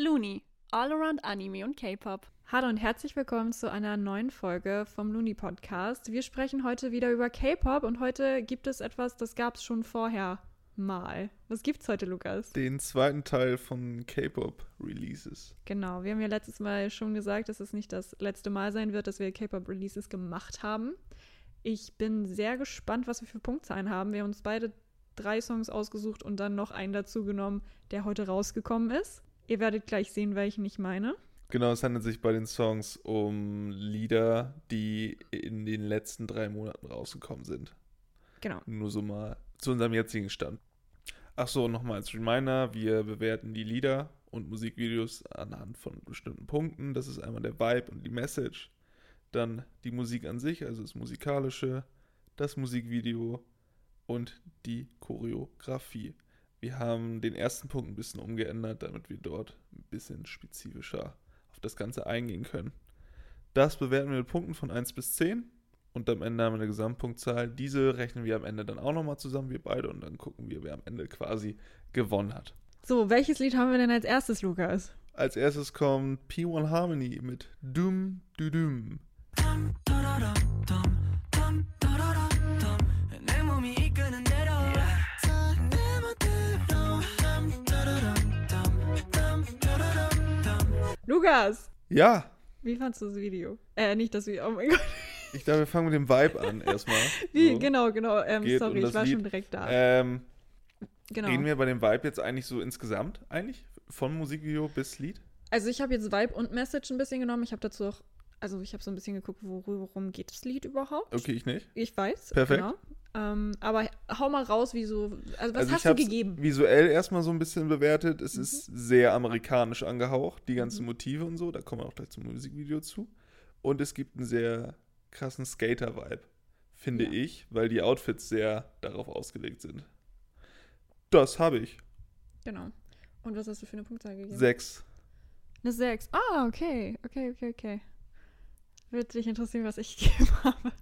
Looney, All Around Anime und K-Pop. Hallo und herzlich willkommen zu einer neuen Folge vom Looney Podcast. Wir sprechen heute wieder über K-Pop und heute gibt es etwas, das gab es schon vorher mal. Was gibt's heute, Lukas? Den zweiten Teil von K-Pop Releases. Genau, wir haben ja letztes Mal schon gesagt, dass es nicht das letzte Mal sein wird, dass wir K-Pop Releases gemacht haben. Ich bin sehr gespannt, was wir für Punktzahlen haben. Wir haben uns beide drei Songs ausgesucht und dann noch einen dazu genommen, der heute rausgekommen ist. Ihr werdet gleich sehen, welchen ich meine. Genau, es handelt sich bei den Songs um Lieder, die in den letzten drei Monaten rausgekommen sind. Genau. Nur so mal zu unserem jetzigen Stand. Ach so, nochmal als Reminder, wir bewerten die Lieder und Musikvideos anhand von bestimmten Punkten. Das ist einmal der Vibe und die Message. Dann die Musik an sich, also das Musikalische, das Musikvideo und die Choreografie. Wir haben den ersten Punkt ein bisschen umgeändert, damit wir dort ein bisschen spezifischer auf das Ganze eingehen können. Das bewerten wir mit Punkten von 1 bis 10 und am Ende haben wir eine Gesamtpunktzahl. Diese rechnen wir am Ende dann auch nochmal zusammen, wir beide, und dann gucken wir, wer am Ende quasi gewonnen hat. So, welches Lied haben wir denn als erstes, Lukas? Als erstes kommt P1 Harmony mit Doom Du Doom. Lukas! Ja, Wie fandst du das Video? Äh, nicht das Video, oh mein Gott. ich glaube, wir fangen mit dem Vibe an erstmal. Wie, So. genau, genau. Ähm, sorry, ich war Lied. schon direkt da. Ähm, genau. Reden wir bei dem Vibe jetzt eigentlich so insgesamt, eigentlich? Von Musikvideo bis Lied? Also ich habe jetzt Vibe und Message ein bisschen genommen. Ich habe dazu auch, also ich habe so ein bisschen geguckt, worum geht das Lied überhaupt. Okay, ich nicht. Ich weiß. Perfekt. Genau. Ähm, aber hau mal raus, wie so, also was also hast ich du gegeben? Mhm. visuell erstmal so ein bisschen bewertet. Es ist sehr amerikanisch angehaucht, die ganzen Motive und so. Da kommen wir auch gleich zum Musikvideo zu. Und es gibt einen sehr krassen Skater-Vibe, finde Ja. ich, weil die Outfits sehr darauf ausgelegt sind. Das habe ich. Genau. Und was hast du für eine Punktzahl gegeben? Sechs. Eine 6. Ah, okay. Okay, okay, okay. Würde dich interessieren, was ich gegeben habe.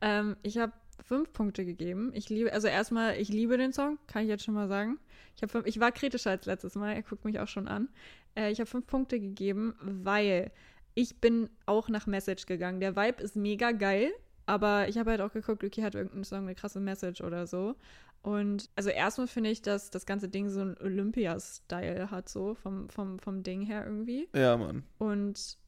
ähm, ich habe fünf Punkte gegeben. Ich liebe, also erstmal, ich liebe den Song, kann ich jetzt schon mal sagen. Ich, fünf, ich war kritischer als letztes Mal, er guckt mich auch schon an. Äh, ich habe fünf Punkte gegeben, weil ich bin auch nach Message gegangen. Der Vibe ist mega geil, aber ich habe halt auch geguckt, okay, hat irgendein Song eine krasse Message oder so. Und also erstmal finde ich, dass das ganze Ding so einen Olympia-Style hat, so vom, vom, vom Ding her irgendwie. Ja, Mann. Und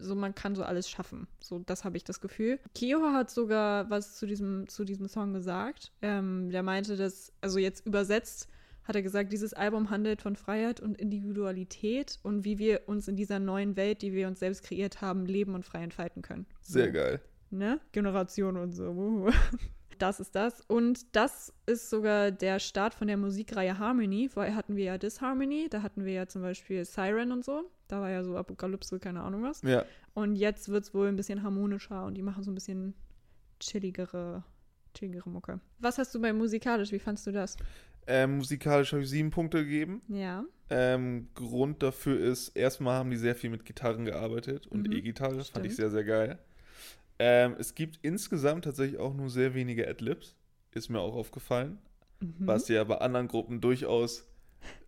so man kann so alles schaffen. So, das habe ich das Gefühl. Kyo hat sogar was zu diesem, zu diesem Song gesagt. Ähm, der meinte, dass, also jetzt übersetzt, hat er gesagt, dieses Album handelt von Freiheit und Individualität und wie wir uns in dieser neuen Welt, die wir uns selbst kreiert haben, leben und frei entfalten können. Sehr geil. ne? Generation und so. Das ist das. Und das ist sogar der Start von der Musikreihe Harmony. Vorher hatten wir ja Disharmony, da hatten wir ja zum Beispiel Siren und so. Da war ja so Apokalypse, keine Ahnung was. Ja. Und jetzt wird es wohl ein bisschen harmonischer und die machen so ein bisschen chilligere, chilligere Mucke. Was hast du bei musikalisch? Wie fandst du das? Ähm, musikalisch habe ich sieben Punkte gegeben. Ja. Ähm, Grund dafür ist, erstmal haben die sehr viel mit Gitarren gearbeitet und Mhm, E-Gitarre fand stimmt. ich sehr, sehr geil. Ähm, es gibt insgesamt tatsächlich auch nur sehr wenige Adlibs, ist mir auch aufgefallen, Mhm. was ja bei anderen Gruppen durchaus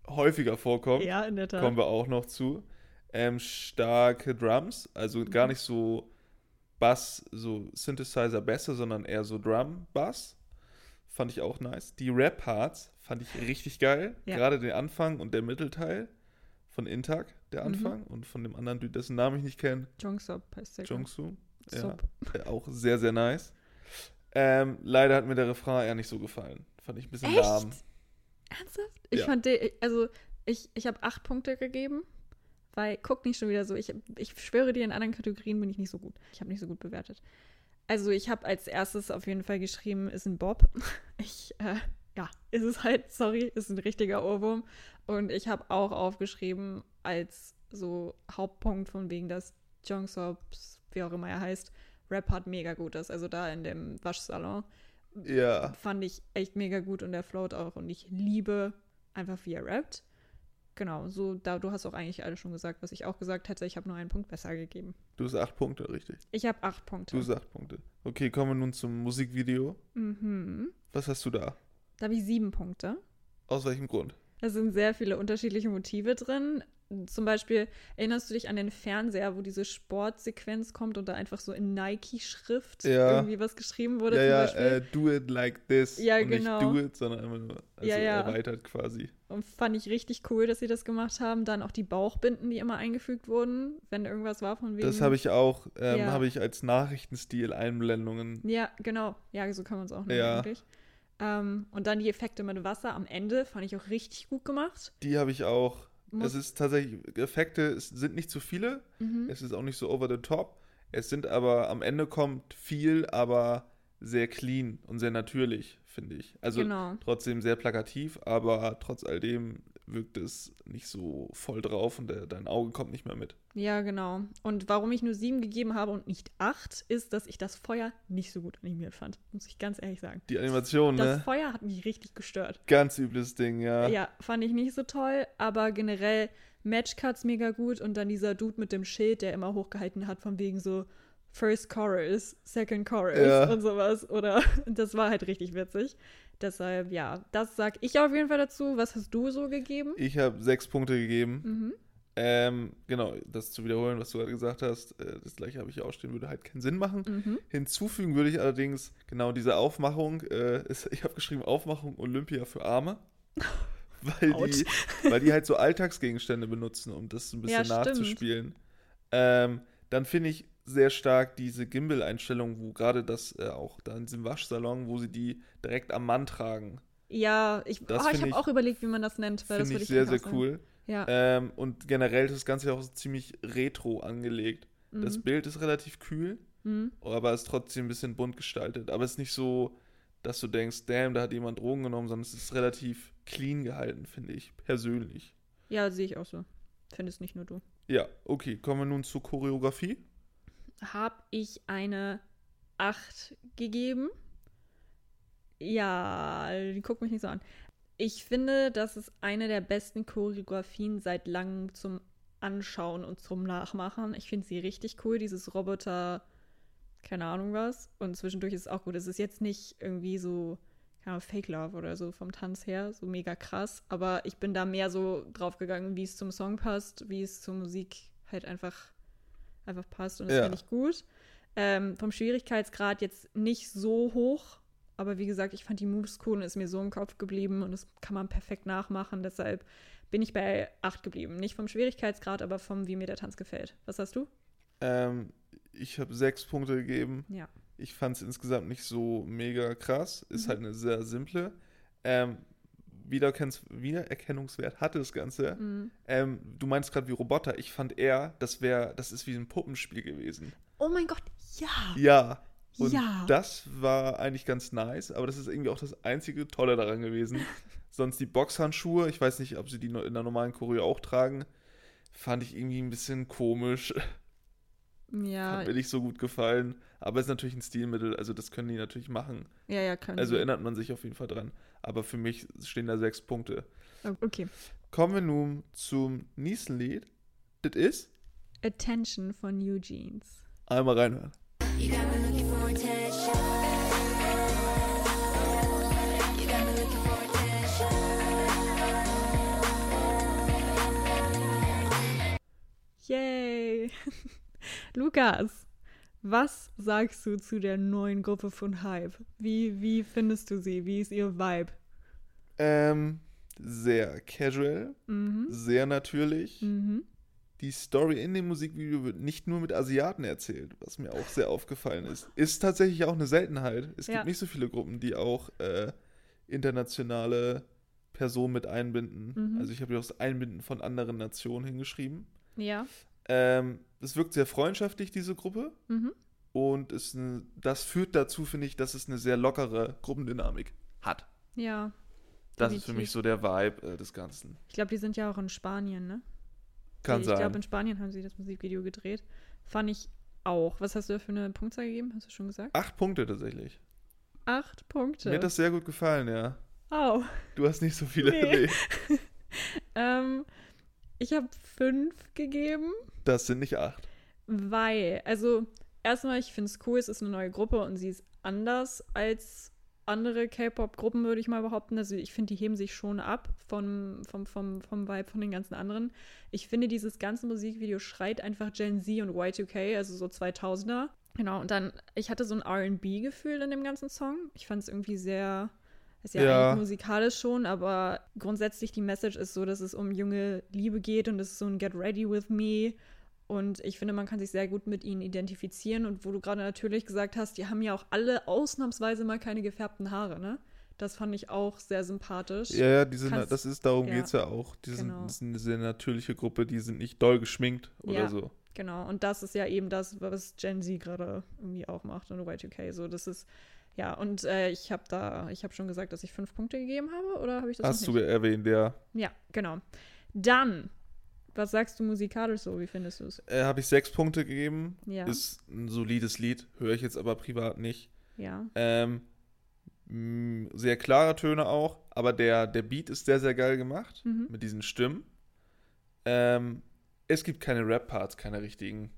häufiger vorkommt. Ja, in der Tat. Kommen wir auch noch zu. Ähm, starke Drums, also gar nicht so Bass, so Synthesizer besser, sondern eher so Drum-Bass. Fand ich auch nice. Die Rap-Parts fand ich richtig geil. Ja. Gerade den Anfang und der Mittelteil von Intag, der Mhm. Anfang, und von dem anderen Dude, dessen Namen ich nicht kenne, Jongsop heißt der. Jungsu. Ja, äh, auch sehr, sehr nice. Ähm, leider hat mir der Refrain eher nicht so gefallen. Fand ich ein bisschen Echt? lahm. Ernsthaft? Ich Ja. fand den, also ich, ich habe acht Punkte gegeben, weil guck nicht schon wieder so. Ich, ich schwöre dir, in anderen Kategorien bin ich nicht so gut. Ich habe nicht so gut bewertet. Also ich habe als erstes auf jeden Fall geschrieben, ist ein Bob. Ich, äh, ja, ist es halt, sorry, ist ein richtiger Ohrwurm. Und ich habe auch aufgeschrieben als so Hauptpunkt von wegen, dass Jongsops, wie auch immer er heißt, Rap-Part mega gut ist. Also da in dem Waschsalon Ja, fand ich echt mega gut und der float auch und ich liebe einfach, wie er rappt. Genau, so, da, du hast auch eigentlich alles schon gesagt, was ich auch gesagt hätte. Ich habe nur einen Punkt besser gegeben. du hast acht Punkte, richtig. Ich habe acht Punkte. Du hast acht Punkte. Okay, kommen wir nun zum Musikvideo. Mhm. Was hast du da? Da habe ich sieben Punkte. Aus welchem Grund? Da sind sehr viele unterschiedliche Motive drin. zum Beispiel, erinnerst du dich an den Fernseher, wo diese Sportsequenz kommt und da einfach so in Nike-Schrift Ja. irgendwie was geschrieben wurde? ja, zum ja, Beispiel? äh, do it like this. Ja, und genau. nicht do it, sondern einfach nur also Ja, ja. erweitert quasi. Und fand ich richtig cool, dass sie das gemacht haben. Dann auch die Bauchbinden, die immer eingefügt wurden, wenn irgendwas war von wegen. Das habe ich auch, ähm, Ja. habe ich als Nachrichtenstil Einblendungen. Ja, genau. Ja, so kann man es auch nennen Ja. eigentlich. Ähm, und dann die Effekte mit Wasser am Ende fand ich auch richtig gut gemacht. Die habe ich auch. Muss- Es ist tatsächlich, Effekte es sind nicht zu viele, Mhm. es ist auch nicht so over the top. Es sind aber, am Ende kommt viel, aber sehr clean und sehr natürlich, finde ich. Also genau. trotzdem sehr plakativ, aber trotz all dem wirkt es nicht so voll drauf und der, dein Auge kommt nicht mehr mit. Ja, genau. Und warum ich nur sieben gegeben habe und nicht acht, ist, dass ich das Feuer nicht so gut animiert fand. Muss ich ganz ehrlich sagen. Die Animation, Das ne? Feuer hat mich richtig gestört. Ganz übles Ding, ja. Ja, fand ich nicht so toll, aber generell Matchcuts mega gut und dann dieser Dude mit dem Schild, der immer hochgehalten hat, von wegen so First Chorus, Second Chorus Ja. und sowas. Oder das war halt richtig witzig. Deshalb, ja, das sag ich auf jeden Fall dazu. Was hast du so gegeben? Ich habe sechs Punkte gegeben. Mhm. Ähm, genau, das zu wiederholen, was du gerade gesagt hast, äh, das gleiche habe ich auch stehen, würde halt keinen Sinn machen. Mhm. Hinzufügen würde ich allerdings genau diese Aufmachung, äh, ist, ich habe geschrieben Aufmachung Olympia für Arme, weil die, weil die halt so Alltagsgegenstände benutzen, um das ein bisschen Ja, nachzuspielen. Ähm, dann finde ich sehr stark diese Gimbal-Einstellung, wo gerade das äh, auch da in diesem Waschsalon, wo sie die direkt am Mann tragen. Ja, ich, Das oh, ich habe auch überlegt, wie man das nennt. Weil das Finde würde ich sehr, sehr cool. Ja. Ähm, und generell ist das Ganze auch so ziemlich retro angelegt. Das mhm. Bild ist relativ kühl, Mhm. aber ist trotzdem ein bisschen bunt gestaltet. Aber es ist nicht so, dass du denkst, damn, da hat jemand Drogen genommen, sondern es ist relativ clean gehalten, finde ich, persönlich. Ja, sehe ich auch so. Findest nicht nur du. Ja, okay, kommen wir nun zur Choreografie. Habe ich eine 8 gegeben. Ja, guck mich nicht so an. Ich finde, das ist eine der besten Choreografien seit langem zum Anschauen und zum Nachmachen. Ich finde sie richtig cool, dieses Roboter, keine Ahnung was. Und zwischendurch ist es auch gut. Es ist jetzt nicht irgendwie so, keine Ahnung, Fake Love oder so vom Tanz her, so mega krass. Aber ich bin da mehr so drauf gegangen, wie es zum Song passt, wie es zur Musik halt einfach, einfach passt. Und das Ja. finde ich gut. Ähm, vom Schwierigkeitsgrad jetzt nicht so hoch, aber wie gesagt, ich fand die Moves cool und ist mir so im Kopf geblieben und das kann man perfekt nachmachen. Deshalb bin ich bei 8 geblieben. Nicht vom Schwierigkeitsgrad, aber vom, wie mir der Tanz gefällt. Was hast du? Ähm, ich habe sechs Punkte gegeben. Ja. Ich fand es insgesamt nicht so mega krass. Ist Mhm. halt eine sehr simple. Ähm, Wiedererkennungswert hatte das Ganze. Mhm. Ähm, du meinst gerade wie Roboter. Ich fand eher, das wäre, das ist wie ein Puppenspiel gewesen. Oh mein Gott, ja. Ja. Und Ja. das war eigentlich ganz nice, aber das ist irgendwie auch das einzige Tolle daran gewesen. Sonst die Boxhandschuhe, ich weiß nicht, ob sie die in der normalen Choreo auch tragen, fand ich irgendwie ein bisschen komisch. Ja, Hat mir nicht so gut gefallen. Aber ist natürlich ein Stilmittel, also das können die natürlich machen. ja, ja, können Also erinnert man sich auf jeden Fall dran. Aber für mich stehen da sechs Punkte. Okay. Kommen wir nun zum nächsten Lied. Das ist Attention von Eugenes. einmal reinhören. You got me looking for attention. Yay! Lukas, was sagst du zu der neuen Gruppe von Hype? Wie, wie findest du sie? Wie ist ihr Vibe? Ähm, sehr casual, Mhm. sehr natürlich. Mhm. Die Story in dem Musikvideo wird nicht nur mit Asiaten erzählt, was mir auch sehr aufgefallen ist. Ist tatsächlich auch eine Seltenheit. Es Ja. gibt nicht so viele Gruppen, die auch äh, internationale Personen mit einbinden. Mhm. Also ich habe hier auch das Einbinden von anderen Nationen hingeschrieben. Ja. Ähm, es wirkt sehr freundschaftlich, diese Gruppe. Mhm. Und ist eine, das führt dazu, finde ich, dass es eine sehr lockere Gruppendynamik hat. Ja. Das ist für Definitiv. mich so der Vibe äh, des Ganzen. Ich glaube, die sind ja auch in Spanien, ne? Kann ich sein. glaube, in Spanien haben sie das Musikvideo gedreht. Fand ich auch. Was hast du da für eine Punktzahl gegeben? Hast du schon gesagt? Acht Punkte tatsächlich. Acht Punkte. Mir hat das sehr gut gefallen, ja. Au. Du hast nicht so viele. Nee. Nee. Ähm, ich habe fünf gegeben. Das sind nicht acht. Weil, also erstmal, ich finde es cool, es ist eine neue Gruppe und sie ist anders als andere K-Pop-Gruppen, würde ich mal behaupten. Also ich finde, die heben sich schon ab vom, vom, vom, vom Vibe von den ganzen anderen. Ich finde, dieses ganze Musikvideo schreit einfach Gen Z und Y2K, also so 2000er. Genau, und dann, ich hatte so ein RB-Gefühl in dem ganzen Song. Ich fand es irgendwie sehr, ist ja, Ja. eigentlich musikalisch schon, aber grundsätzlich die Message ist so, dass es um junge Liebe geht und es ist so ein Get Ready with Me. Und ich finde, man kann sich sehr gut mit ihnen identifizieren. Und wo du gerade natürlich gesagt hast, die haben ja auch alle ausnahmsweise mal keine gefärbten Haare, ne? Das fand ich auch sehr sympathisch. Ja, ja, diese, Kannst- das ist, darum ja, geht es ja auch. Die sind, genau. das ist eine sehr natürliche Gruppe, die sind nicht doll geschminkt oder Ja. so. Genau, und das ist ja eben das, was Gen Z gerade irgendwie auch macht und Y2K. So, das ist, ja, und äh, ich habe da, ich habe schon gesagt, dass ich fünf Punkte gegeben habe, oder habe ich das Hast du erwähnt, ja. Ja, genau. Dann, was sagst du musikalisch so? Wie findest du es? Äh, Habe ich sechs Punkte gegeben. Ja, Ist ein solides Lied, höre ich jetzt aber privat nicht. ja, Ähm, mh, sehr klare Töne auch, aber der, der Beat ist sehr, sehr geil gemacht Mhm. mit diesen Stimmen. Ähm, es gibt keine Rap-Parts, keine richtigen.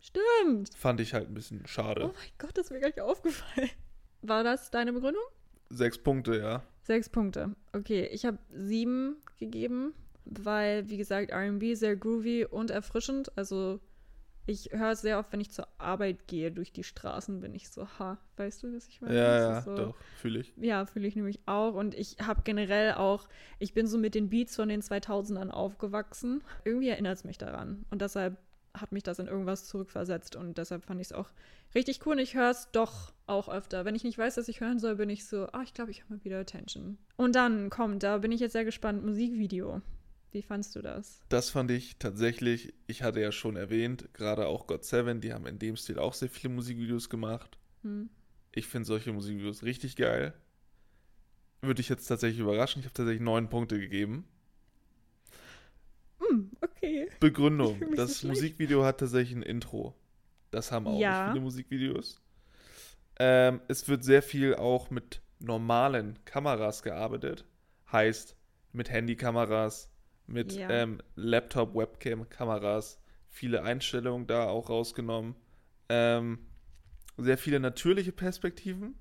stimmt. Fand ich halt ein bisschen schade. Oh mein Gott, das ist mir gar nicht aufgefallen. War das deine Begründung? Sechs Punkte, ja. Sechs Punkte. Okay, ich habe sieben gegeben, weil, wie gesagt, RB sehr groovy und erfrischend. Also, ich höre es sehr oft, wenn ich zur Arbeit gehe, durch die Straßen bin ich so, ha, weißt du, was ich meine? Ja, ja, so, doch, fühle ich. Ja, fühle ich nämlich auch. Und ich habe generell auch, ich bin so mit den Beats von den 2000ern aufgewachsen. Irgendwie erinnert es mich daran. Und deshalb hat mich das in irgendwas zurückversetzt. Und deshalb fand ich es auch richtig cool. Und ich höre es doch auch öfter. Wenn ich nicht weiß, was ich hören soll, bin ich so, ah, ich glaube, ich habe mal wieder Attention. Und dann kommt, da bin ich jetzt sehr gespannt, Musikvideo. Wie fandst du das? Das fand ich tatsächlich, ich hatte ja schon erwähnt, gerade auch God Seven, die haben in dem Stil auch sehr viele Musikvideos gemacht. Hm. Ich finde solche Musikvideos richtig geil. Würde ich jetzt tatsächlich überraschen. Ich habe tatsächlich neun Punkte gegeben. Okay. Begründung. So Das. Musikvideo hat tatsächlich ein Intro. Das haben auch Ja. nicht viele Musikvideos. Ähm, es wird sehr viel auch mit normalen Kameras gearbeitet. Heißt, mit Handykameras, mit Ja. ähm, Laptop-Webcam-Kameras. Viele Einstellungen da auch rausgenommen. Ähm, sehr viele natürliche Perspektiven.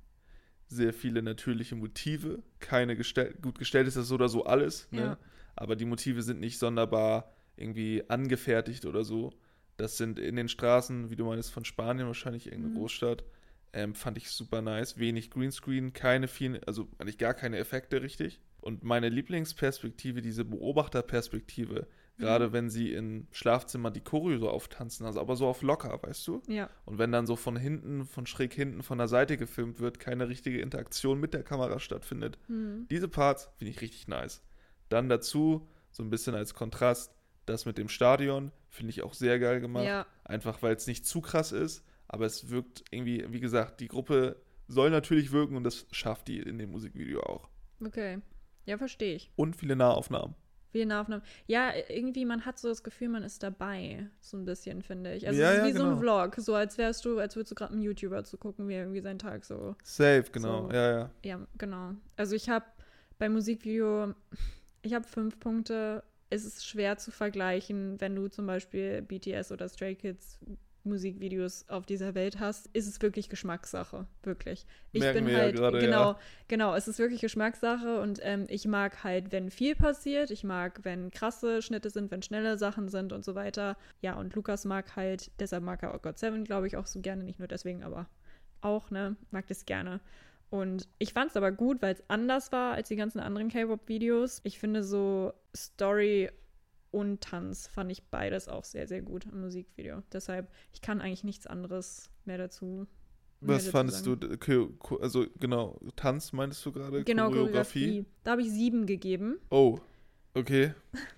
Sehr viele natürliche Motive. Keine gestell gut gestellt ist das so oder so alles. Ne? Ja. aber die Motive sind nicht sonderbar irgendwie angefertigt oder so. Das sind in den Straßen, wie du meinst, von Spanien, wahrscheinlich irgendeine Mhm. Großstadt. Ähm, fand ich super nice. Wenig Greenscreen, keine vielen, also eigentlich gar keine Effekte richtig. Und meine Lieblingsperspektive, diese Beobachterperspektive, gerade wenn sie im Schlafzimmer die Choreo so auftanzen, also aber so auf locker, weißt du? Ja. Und wenn dann so von hinten, von schräg hinten, von der Seite gefilmt wird, keine richtige Interaktion mit der Kamera stattfindet. Hm. Diese Parts finde ich richtig nice. Dann dazu, so ein bisschen als Kontrast, das mit dem Stadion finde ich auch sehr geil gemacht. Ja. Einfach weil es nicht zu krass ist, aber es wirkt irgendwie, wie gesagt, die Gruppe soll natürlich wirken und das schafft die in dem Musikvideo auch. Okay. Ja, verstehe ich. Und viele Nahaufnahmen. Viele Nahaufnahmen. Ja, irgendwie, man hat so das Gefühl, man ist dabei. So ein bisschen, finde ich. Also Ja, es ist ja, wie so ein genau. Vlog. So als wärst du, als würdest du gerade einen YouTuber zu gucken, wie er irgendwie seinen Tag so. Safe, genau. So. Ja, ja. Ja, genau. Also ich habe beim Musikvideo, ich habe fünf Punkte. Es ist schwer zu vergleichen, wenn du zum Beispiel BTS oder Stray Kids Musikvideos auf dieser Welt hast, ist es wirklich Geschmackssache, wirklich. Ich Merken bin wir ja halt, gerade, genau, ja. genau, es ist wirklich Geschmackssache und ähm, ich mag halt, wenn viel passiert, ich mag, wenn krasse Schnitte sind, wenn schnelle Sachen sind und so weiter. Ja, und Lukas mag halt, deshalb mag er auch God Seven, glaube ich, auch so gerne, nicht nur deswegen, aber auch, ne, mag das gerne. Und ich fand es aber gut, weil es anders war als die ganzen anderen K-Pop-Videos. Ich finde so Story und Tanz fand ich beides auch sehr, sehr gut im Musikvideo. Deshalb, ich kann eigentlich nichts anderes mehr dazu. mehr Was dazu fandest sagen. du, also genau, Tanz meintest du gerade? Genau, Choreografie. Da habe ich sieben gegeben. Oh, okay.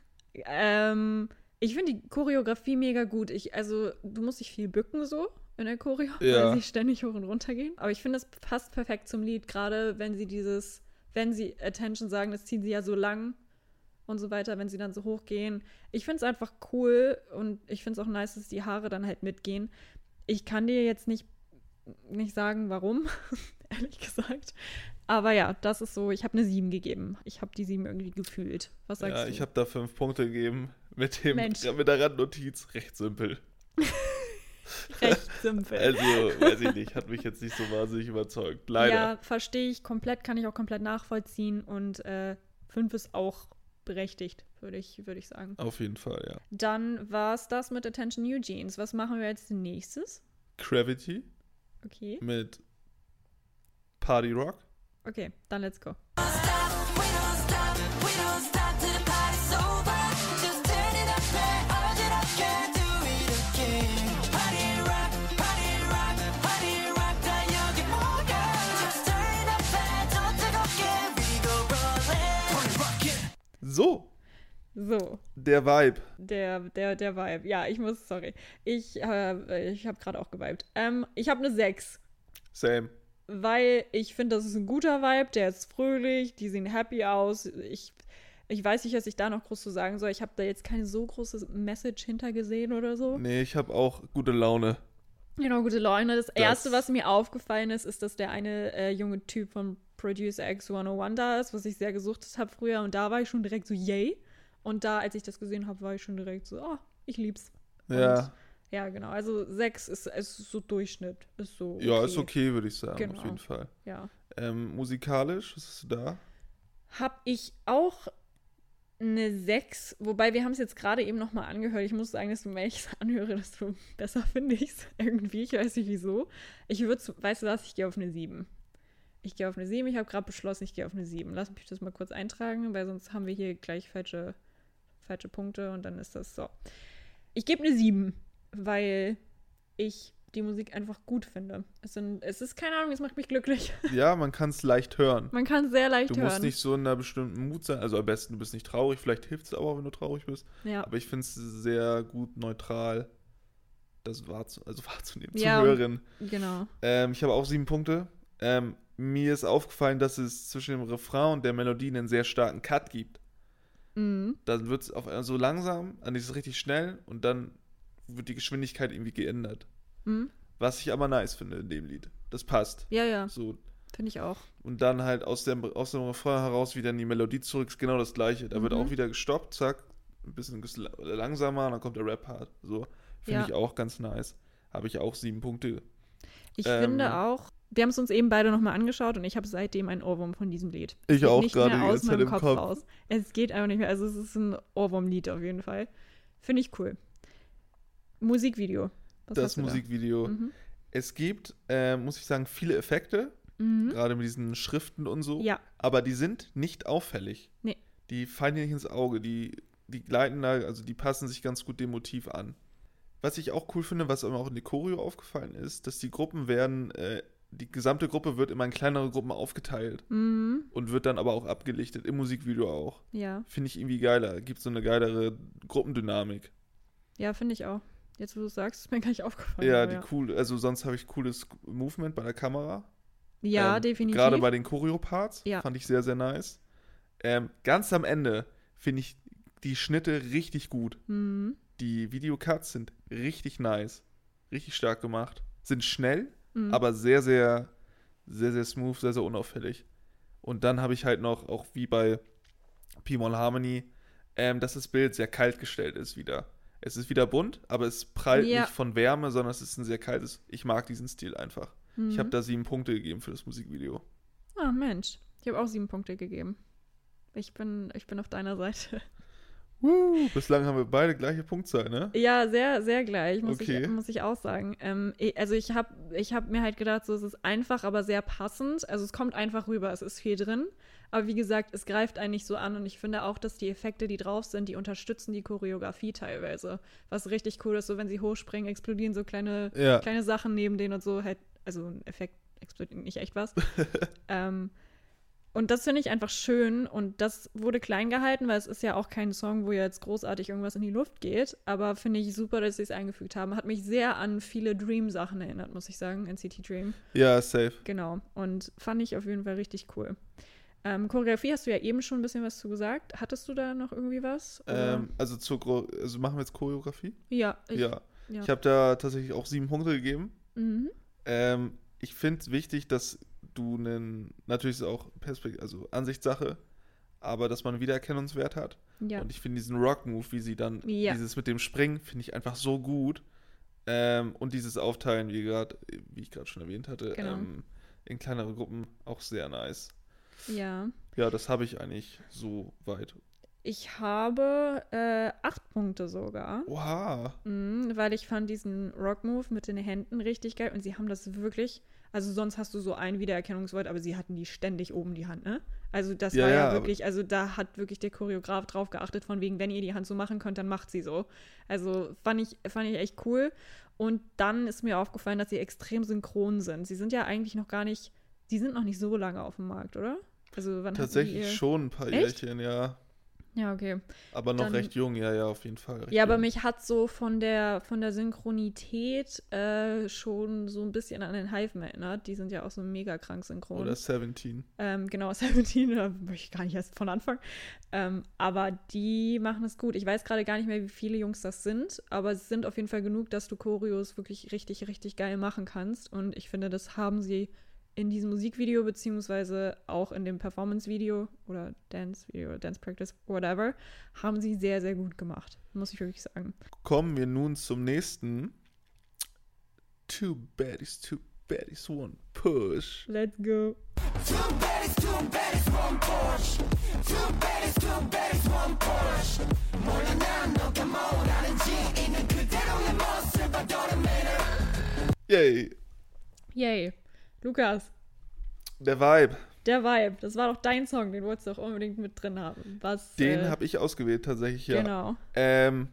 Ähm, ich finde die Choreografie mega gut. Ich, also, du musst dich viel bücken so in der Choreo, Ja. weil sie ständig hoch und runter gehen. Aber ich finde, es passt perfekt zum Lied, gerade wenn sie dieses, wenn sie Attention sagen, das ziehen sie ja so lang und so weiter, wenn sie dann so hoch gehen. Ich finde es einfach cool und ich finde es auch nice, dass die Haare dann halt mitgehen. Ich kann dir jetzt nicht, nicht sagen, warum, ehrlich gesagt. Aber ja, das ist so, ich habe eine 7 gegeben. Ich habe die 7 irgendwie gefühlt. Was sagst Ja, du? ich habe da fünf Punkte gegeben mit, dem, Mensch. mit der Randnotiz. Recht simpel. Recht simpel. Also, weiß ich nicht, hat mich jetzt nicht so wahnsinnig überzeugt. Leider. Ja, verstehe ich komplett, kann ich auch komplett nachvollziehen. Und äh, fünf ist auch berechtigt, würde ich, würde ich sagen. Auf jeden Fall, ja. Dann war es das mit Attention Eugenes. Was machen wir als nächstes? Gravity Okay, mit Party Rock. okay, dann let's go. So, So, der Vibe. der, der, der Vibe. Ja, ich muss, sorry. Ich, äh, ich habe gerade auch geweibt. Ähm, ich habe eine 6. Same. weil ich finde, das ist ein guter Vibe, der ist fröhlich, die sehen happy aus. Ich, ich weiß nicht, was ich da noch groß zu sagen soll. Ich habe da jetzt keine so große Message hintergesehen oder so. Nee, ich habe auch gute Laune. Genau, gute Laune. Das, Erste, was mir aufgefallen ist, ist, dass der eine äh, junge Typ von Producer X 101 da ist, was ich sehr gesucht habe früher. Und da war ich schon direkt so, yay. Und da, als ich das gesehen habe, war ich schon direkt so, oh, ich lieb's. Ja. Ja, genau. Also sechs ist, ist so Durchschnitt. Ist so. Ja, ist okay, würde ich sagen, Genau. auf jeden Fall. Ja. Ähm, musikalisch, was hast du da? Hab ich auch eine 6, wobei wir haben es jetzt gerade eben nochmal angehört. Ich muss sagen, desto mehr ich es anhöre, desto besser finde ich es irgendwie. Ich weiß nicht wieso. Ich würde, weißt du was, ich gehe auf eine 7. Ich gehe auf eine 7. Ich habe gerade beschlossen, ich gehe auf eine 7. Lass mich das mal kurz eintragen, weil sonst haben wir hier gleich falsche, falsche Punkte und dann ist das so. Ich gebe eine 7, weil ich die Musik einfach gut finde. Es, sind, es ist keine Ahnung, es macht mich glücklich. Ja, man kann es leicht hören. Man kann es sehr leicht Du hören. musst nicht so in einer bestimmten Mut sein. Also am besten, du bist nicht traurig. Vielleicht hilft es aber, wenn du traurig bist. ja. Aber ich finde es sehr gut neutral, das wahrzu also wahrzunehmen, Ja, zu hören. genau. Ähm, ich habe auch sieben Punkte. Ähm, mir ist aufgefallen, dass es zwischen dem Refrain und der Melodie einen sehr starken Cut gibt. Mhm. Dann wird es so langsam, dann ist es richtig schnell und dann wird die Geschwindigkeit irgendwie geändert. Mhm. Was ich aber nice finde in dem Lied. Das passt. Ja, ja, So. finde ich auch. Und dann halt aus dem, aus dem Refrain heraus wieder in die Melodie zurück, ist genau das gleiche. Da wird Mhm. auch wieder gestoppt, zack, ein bisschen langsamer, und dann kommt der Rap-Part. So. Finde Ja. ich auch ganz nice. Habe ich auch sieben Punkte. Ich Ähm, finde auch, wir haben es uns eben beide nochmal angeschaut und ich habe seitdem einen Ohrwurm von diesem Lied. Ich Es geht auch gerade die aus ganze Zeit meinem im Kopf, raus. Es geht einfach nicht mehr. Also es ist ein Ohrwurm-Lied auf jeden Fall. Finde ich cool. Musikvideo. Was das du da? Musikvideo. Mhm. Es gibt, äh, muss ich sagen, viele Effekte, Mhm. gerade mit diesen Schriften und so. Ja, Aber die sind nicht auffällig. Nee. Die fallen dir nicht ins Auge. Die, die gleiten da, also die passen sich ganz gut dem Motiv an. Was ich auch cool finde, was mir auch in der Choreo aufgefallen ist, dass die Gruppen werden, äh, die gesamte Gruppe wird immer in kleinere Gruppen aufgeteilt mhm. und wird dann aber auch abgelichtet, im Musikvideo auch. ja, Finde ich irgendwie geiler. Gibt so eine geilere Gruppendynamik. ja, finde ich auch. Jetzt, wo du es sagst, ist mir gar nicht aufgefallen. ja, die cool, also sonst habe ich cooles Movement bei der Kamera. ja Ähm, definitiv. Gerade bei den Choreo-Parts Ja. fand ich sehr, sehr nice. Ähm, ganz am Ende finde ich die Schnitte richtig gut. mhm. Die Videocuts sind richtig nice. Richtig stark gemacht. Sind schnell, Mhm. aber sehr, sehr, sehr, sehr smooth, sehr, sehr unauffällig. Und dann habe ich halt noch, auch wie bei P-Mall Harmony, ähm, dass das Bild sehr kalt gestellt ist wieder. Es ist wieder bunt, aber es prallt Ja. nicht von Wärme, sondern es ist ein sehr kaltes. Ich mag diesen Stil einfach. mhm. Ich habe da sieben Punkte gegeben für das Musikvideo. Ah, Mensch. Ich habe auch sieben Punkte gegeben. Ich bin, ich bin auf deiner Seite. Woo, bislang haben wir beide gleiche Punktzahl, ne? Ja, sehr, sehr gleich, muss, Okay. ich, muss ich auch sagen. Ähm, ich, also ich habe ich hab mir halt gedacht, so es ist einfach, aber sehr passend. Also es kommt einfach rüber, es ist viel drin. Aber wie gesagt, es greift einen nicht so an und ich finde auch, dass die Effekte, die drauf sind, die unterstützen die Choreografie teilweise. Was richtig cool ist, so wenn sie hochspringen, explodieren so kleine, Ja. kleine Sachen neben denen und so. Halt, also ein Effekt explodiert nicht echt was. ähm, und das finde ich einfach schön und das wurde klein gehalten, weil es ist ja auch kein Song, wo jetzt großartig irgendwas in die Luft geht. Aber finde ich super, dass sie es eingefügt haben. Hat mich sehr an viele Dream-Sachen erinnert, muss ich sagen, NCT Dream. Ja, safe. Genau. Und fand ich auf jeden Fall richtig cool. Ähm, Choreografie hast du ja eben schon ein bisschen was zu gesagt. Hattest du da noch irgendwie was? Ähm, also, zur, also machen wir jetzt Choreografie? ja, ich, ja. ja. Ich habe da tatsächlich auch sieben Punkte gegeben. Mhm. Ähm, ich finde es wichtig, dass du einen, natürlich ist es auch Perspekt also Ansichtssache, aber dass man einen Wiedererkennungswert hat. Ja. Und ich finde diesen Rock-Move, wie sie dann, Ja. dieses mit dem Springen, finde ich einfach so gut. Ähm, und dieses Aufteilen, wie, grad, wie ich gerade schon erwähnt hatte, Genau. ähm, in kleinere Gruppen auch sehr nice. Ja. Ja, das habe ich eigentlich so weit. Ich habe äh, acht Punkte sogar. Oha. Mhm, weil ich fand diesen Rock-Move mit den Händen richtig geil und sie haben das wirklich. Also sonst hast du so ein Wiedererkennungswort, aber sie hatten die ständig oben die Hand, ne? Also das Ja, war ja, ja, wirklich, also da hat wirklich der Choreograf drauf geachtet, von wegen, wenn ihr die Hand so machen könnt, dann macht sie so. Also fand ich, fand ich echt cool. Und dann ist mir aufgefallen, dass sie extrem synchron sind. Sie sind ja eigentlich noch gar nicht, die sind noch nicht so lange auf dem Markt, oder? Also wann Tatsächlich schon ein paar Echt? Jährchen, ja. Ja, okay. Aber noch Dann- recht jung, ja, ja, auf jeden Fall. Ja, aber jung. mich hat so von der von der Synchronität äh, schon so ein bisschen an den Hive erinnert. Die sind ja auch so mega krank synchron. Oder 17. ähm, genau, 17, da möchte ich gar nicht erst von Anfang. Ähm, aber die machen es gut. Ich weiß gerade gar nicht mehr, wie viele Jungs das sind, aber es sind auf jeden Fall genug, dass du Choreos wirklich richtig, richtig geil machen kannst. Und ich finde, das haben sie in diesem Musikvideo, beziehungsweise auch in dem Performance-Video oder Dance-Video, Dance Practice, whatever, haben sie sehr, sehr gut gemacht. Muss ich wirklich sagen. Kommen wir nun zum nächsten. Two baddies, two baddies, one push. Let's go. Two baddies, two baddies, one Porsche. Two baddies, two baddies, one Porsche. 몰라 난 너가 뭐라는지 있는 그대로의 모습 도려내는 Yay. Yay. Lukas, Der Vibe, der Vibe, das war doch dein Song, den wolltest du auch unbedingt mit drin haben. Was, den äh, habe ich ausgewählt tatsächlich, ja. Genau. Ähm,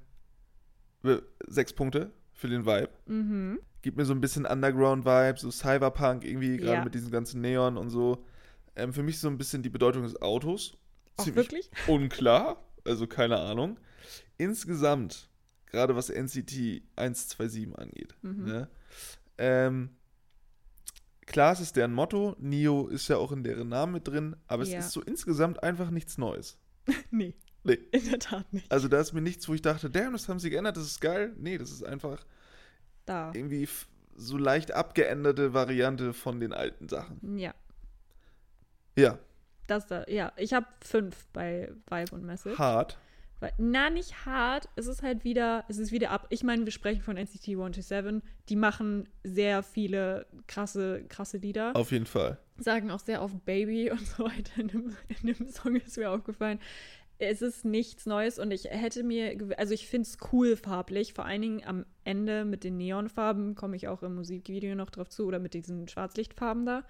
sechs Punkte für den Vibe. Mhm. Gibt mir so ein bisschen Underground-Vibe, so Cyberpunk irgendwie, gerade Ja. mit diesem ganzen Neon und so. Ähm, für mich so ein bisschen die Bedeutung des Autos. Auch Ziemlich wirklich? unklar, also keine Ahnung. Insgesamt, gerade was NCT 127 angeht, Mhm. ne? ähm, klar, es ist deren Motto, Nio ist ja auch in deren Namen mit drin, aber es Ja. ist so insgesamt einfach nichts Neues. Nee, Nee. in der Tat nicht. Also da ist mir nichts, wo ich dachte, damn, das haben sie geändert, das ist geil. Nee, das ist einfach Da. irgendwie so leicht abgeänderte Variante von den alten Sachen. Ja, Ja, das da. Ja, ich habe fünf bei Vibe und Message. hart. Weil, na, nicht hart. Es ist halt wieder, es ist wieder ab. Ich meine, wir sprechen von NCT 127. Die machen sehr viele krasse, krasse Lieder. Auf jeden Fall. sagen auch sehr oft Baby und so weiter in dem, in dem Song ist mir aufgefallen. Es ist nichts Neues und ich hätte mir, also ich finde es cool farblich, vor allen Dingen am Ende mit den Neonfarben, komme ich auch im Musikvideo noch drauf zu, oder mit diesen Schwarzlichtfarben da.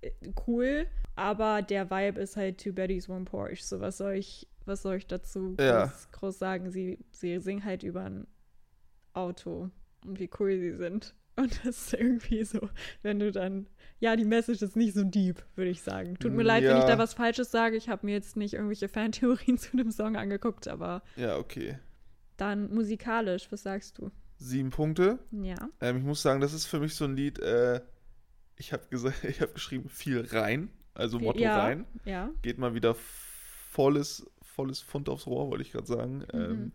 Äh, Cool, aber der Vibe ist halt Two Baddies, One Porsche. So, was soll ich, was soll ich dazu groß, Ja. groß sagen? Sie, sie singen halt über ein Auto und wie cool sie sind. Und das ist irgendwie so, wenn du dann ja, die Message ist nicht so deep, würde ich sagen. Tut mir leid, wenn ich Ja. da was Falsches sage. Ich habe mir jetzt nicht irgendwelche Fantheorien zu dem Song angeguckt, aber Ja, okay. dann musikalisch, was sagst du? Sieben Punkte. Ja. Ähm, ich muss sagen, das ist für mich so ein Lied, äh, ich habe gesagt, ich habe geschrieben, viel rein. Also Motto ja, rein. Ja. Geht mal wieder volles, volles Pfund aufs Rohr, wollte ich gerade sagen. Mhm. Ähm,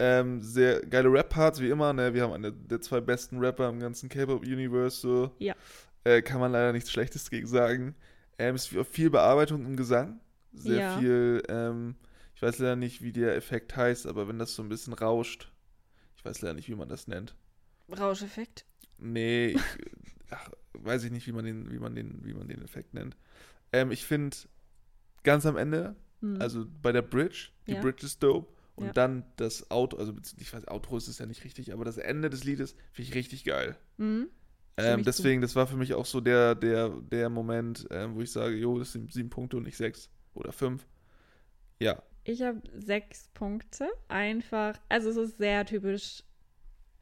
ähm, sehr geile Rap-Parts, wie immer. Ne? Wir haben einen der zwei besten Rapper im ganzen K-Pop-Universe. So. Ja. Äh, kann man leider nichts Schlechtes gegen sagen. Ähm, es ist viel Bearbeitung im Gesang. Sehr Ja. viel, ähm, ich weiß leider nicht, wie der Effekt heißt, aber wenn das so ein bisschen rauscht, ich weiß leider nicht, wie man das nennt. Rauscheffekt. Nee, ich, ach, weiß ich nicht, wie man den, wie man den, wie man den Effekt nennt. Ähm, ich finde ganz am Ende, Hm. also bei der Bridge, die Ja. Bridge ist dope und Ja. dann das Outro, also ich weiß, Outro ist es ja nicht richtig, aber das Ende des Liedes finde ich richtig geil. Mhm. Ähm, deswegen, das war für mich auch so der, der, der Moment, ähm, wo ich sage, jo, das sind sieben Punkte und nicht sechs oder fünf. Ja, Ich habe sechs Punkte. Einfach, also es ist sehr typisch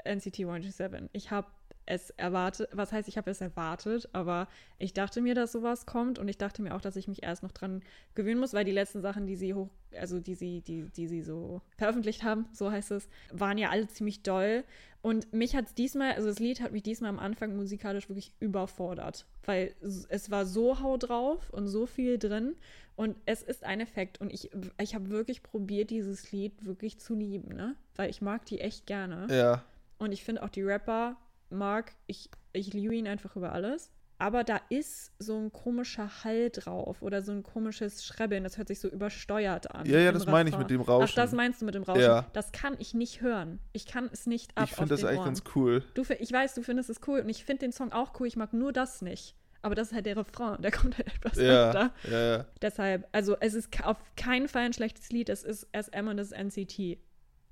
NCT 127. Ich habe es erwartet, was heißt, ich habe es erwartet, aber ich dachte mir, dass sowas kommt und ich dachte mir auch, dass ich mich erst noch dran gewöhnen muss, weil die letzten Sachen, die sie hoch, also die sie, die, die sie so veröffentlicht haben, so heißt es, waren ja alle ziemlich doll. Und mich hat es diesmal, also das Lied hat mich diesmal am Anfang musikalisch wirklich überfordert, weil es war so hau drauf und so viel drin und es ist ein Effekt und ich, ich habe wirklich probiert, dieses Lied wirklich zu lieben, ne? Weil ich mag die echt gerne. ja, Und ich finde auch die Rapper mag, ich, ich liebe ihn einfach über alles. aber da ist so ein komischer Hall drauf oder so ein komisches Schrebbeln. Das hört sich so übersteuert an. Ja, ja, das meine ich mit dem Rauschen. Ach, das meinst du mit dem Rauschen? Ja. Das kann ich nicht hören. Ich kann es nicht ab ich finde das eigentlich Ohren. ganz cool. Du, ich weiß, du findest es cool und ich finde den Song auch cool. Ich mag nur das nicht. Aber das ist halt der Refrain, der kommt halt etwas Ja, öfter. ja, ja. Deshalb, also es ist auf keinen Fall ein schlechtes Lied. Es ist SM und es ist NCT.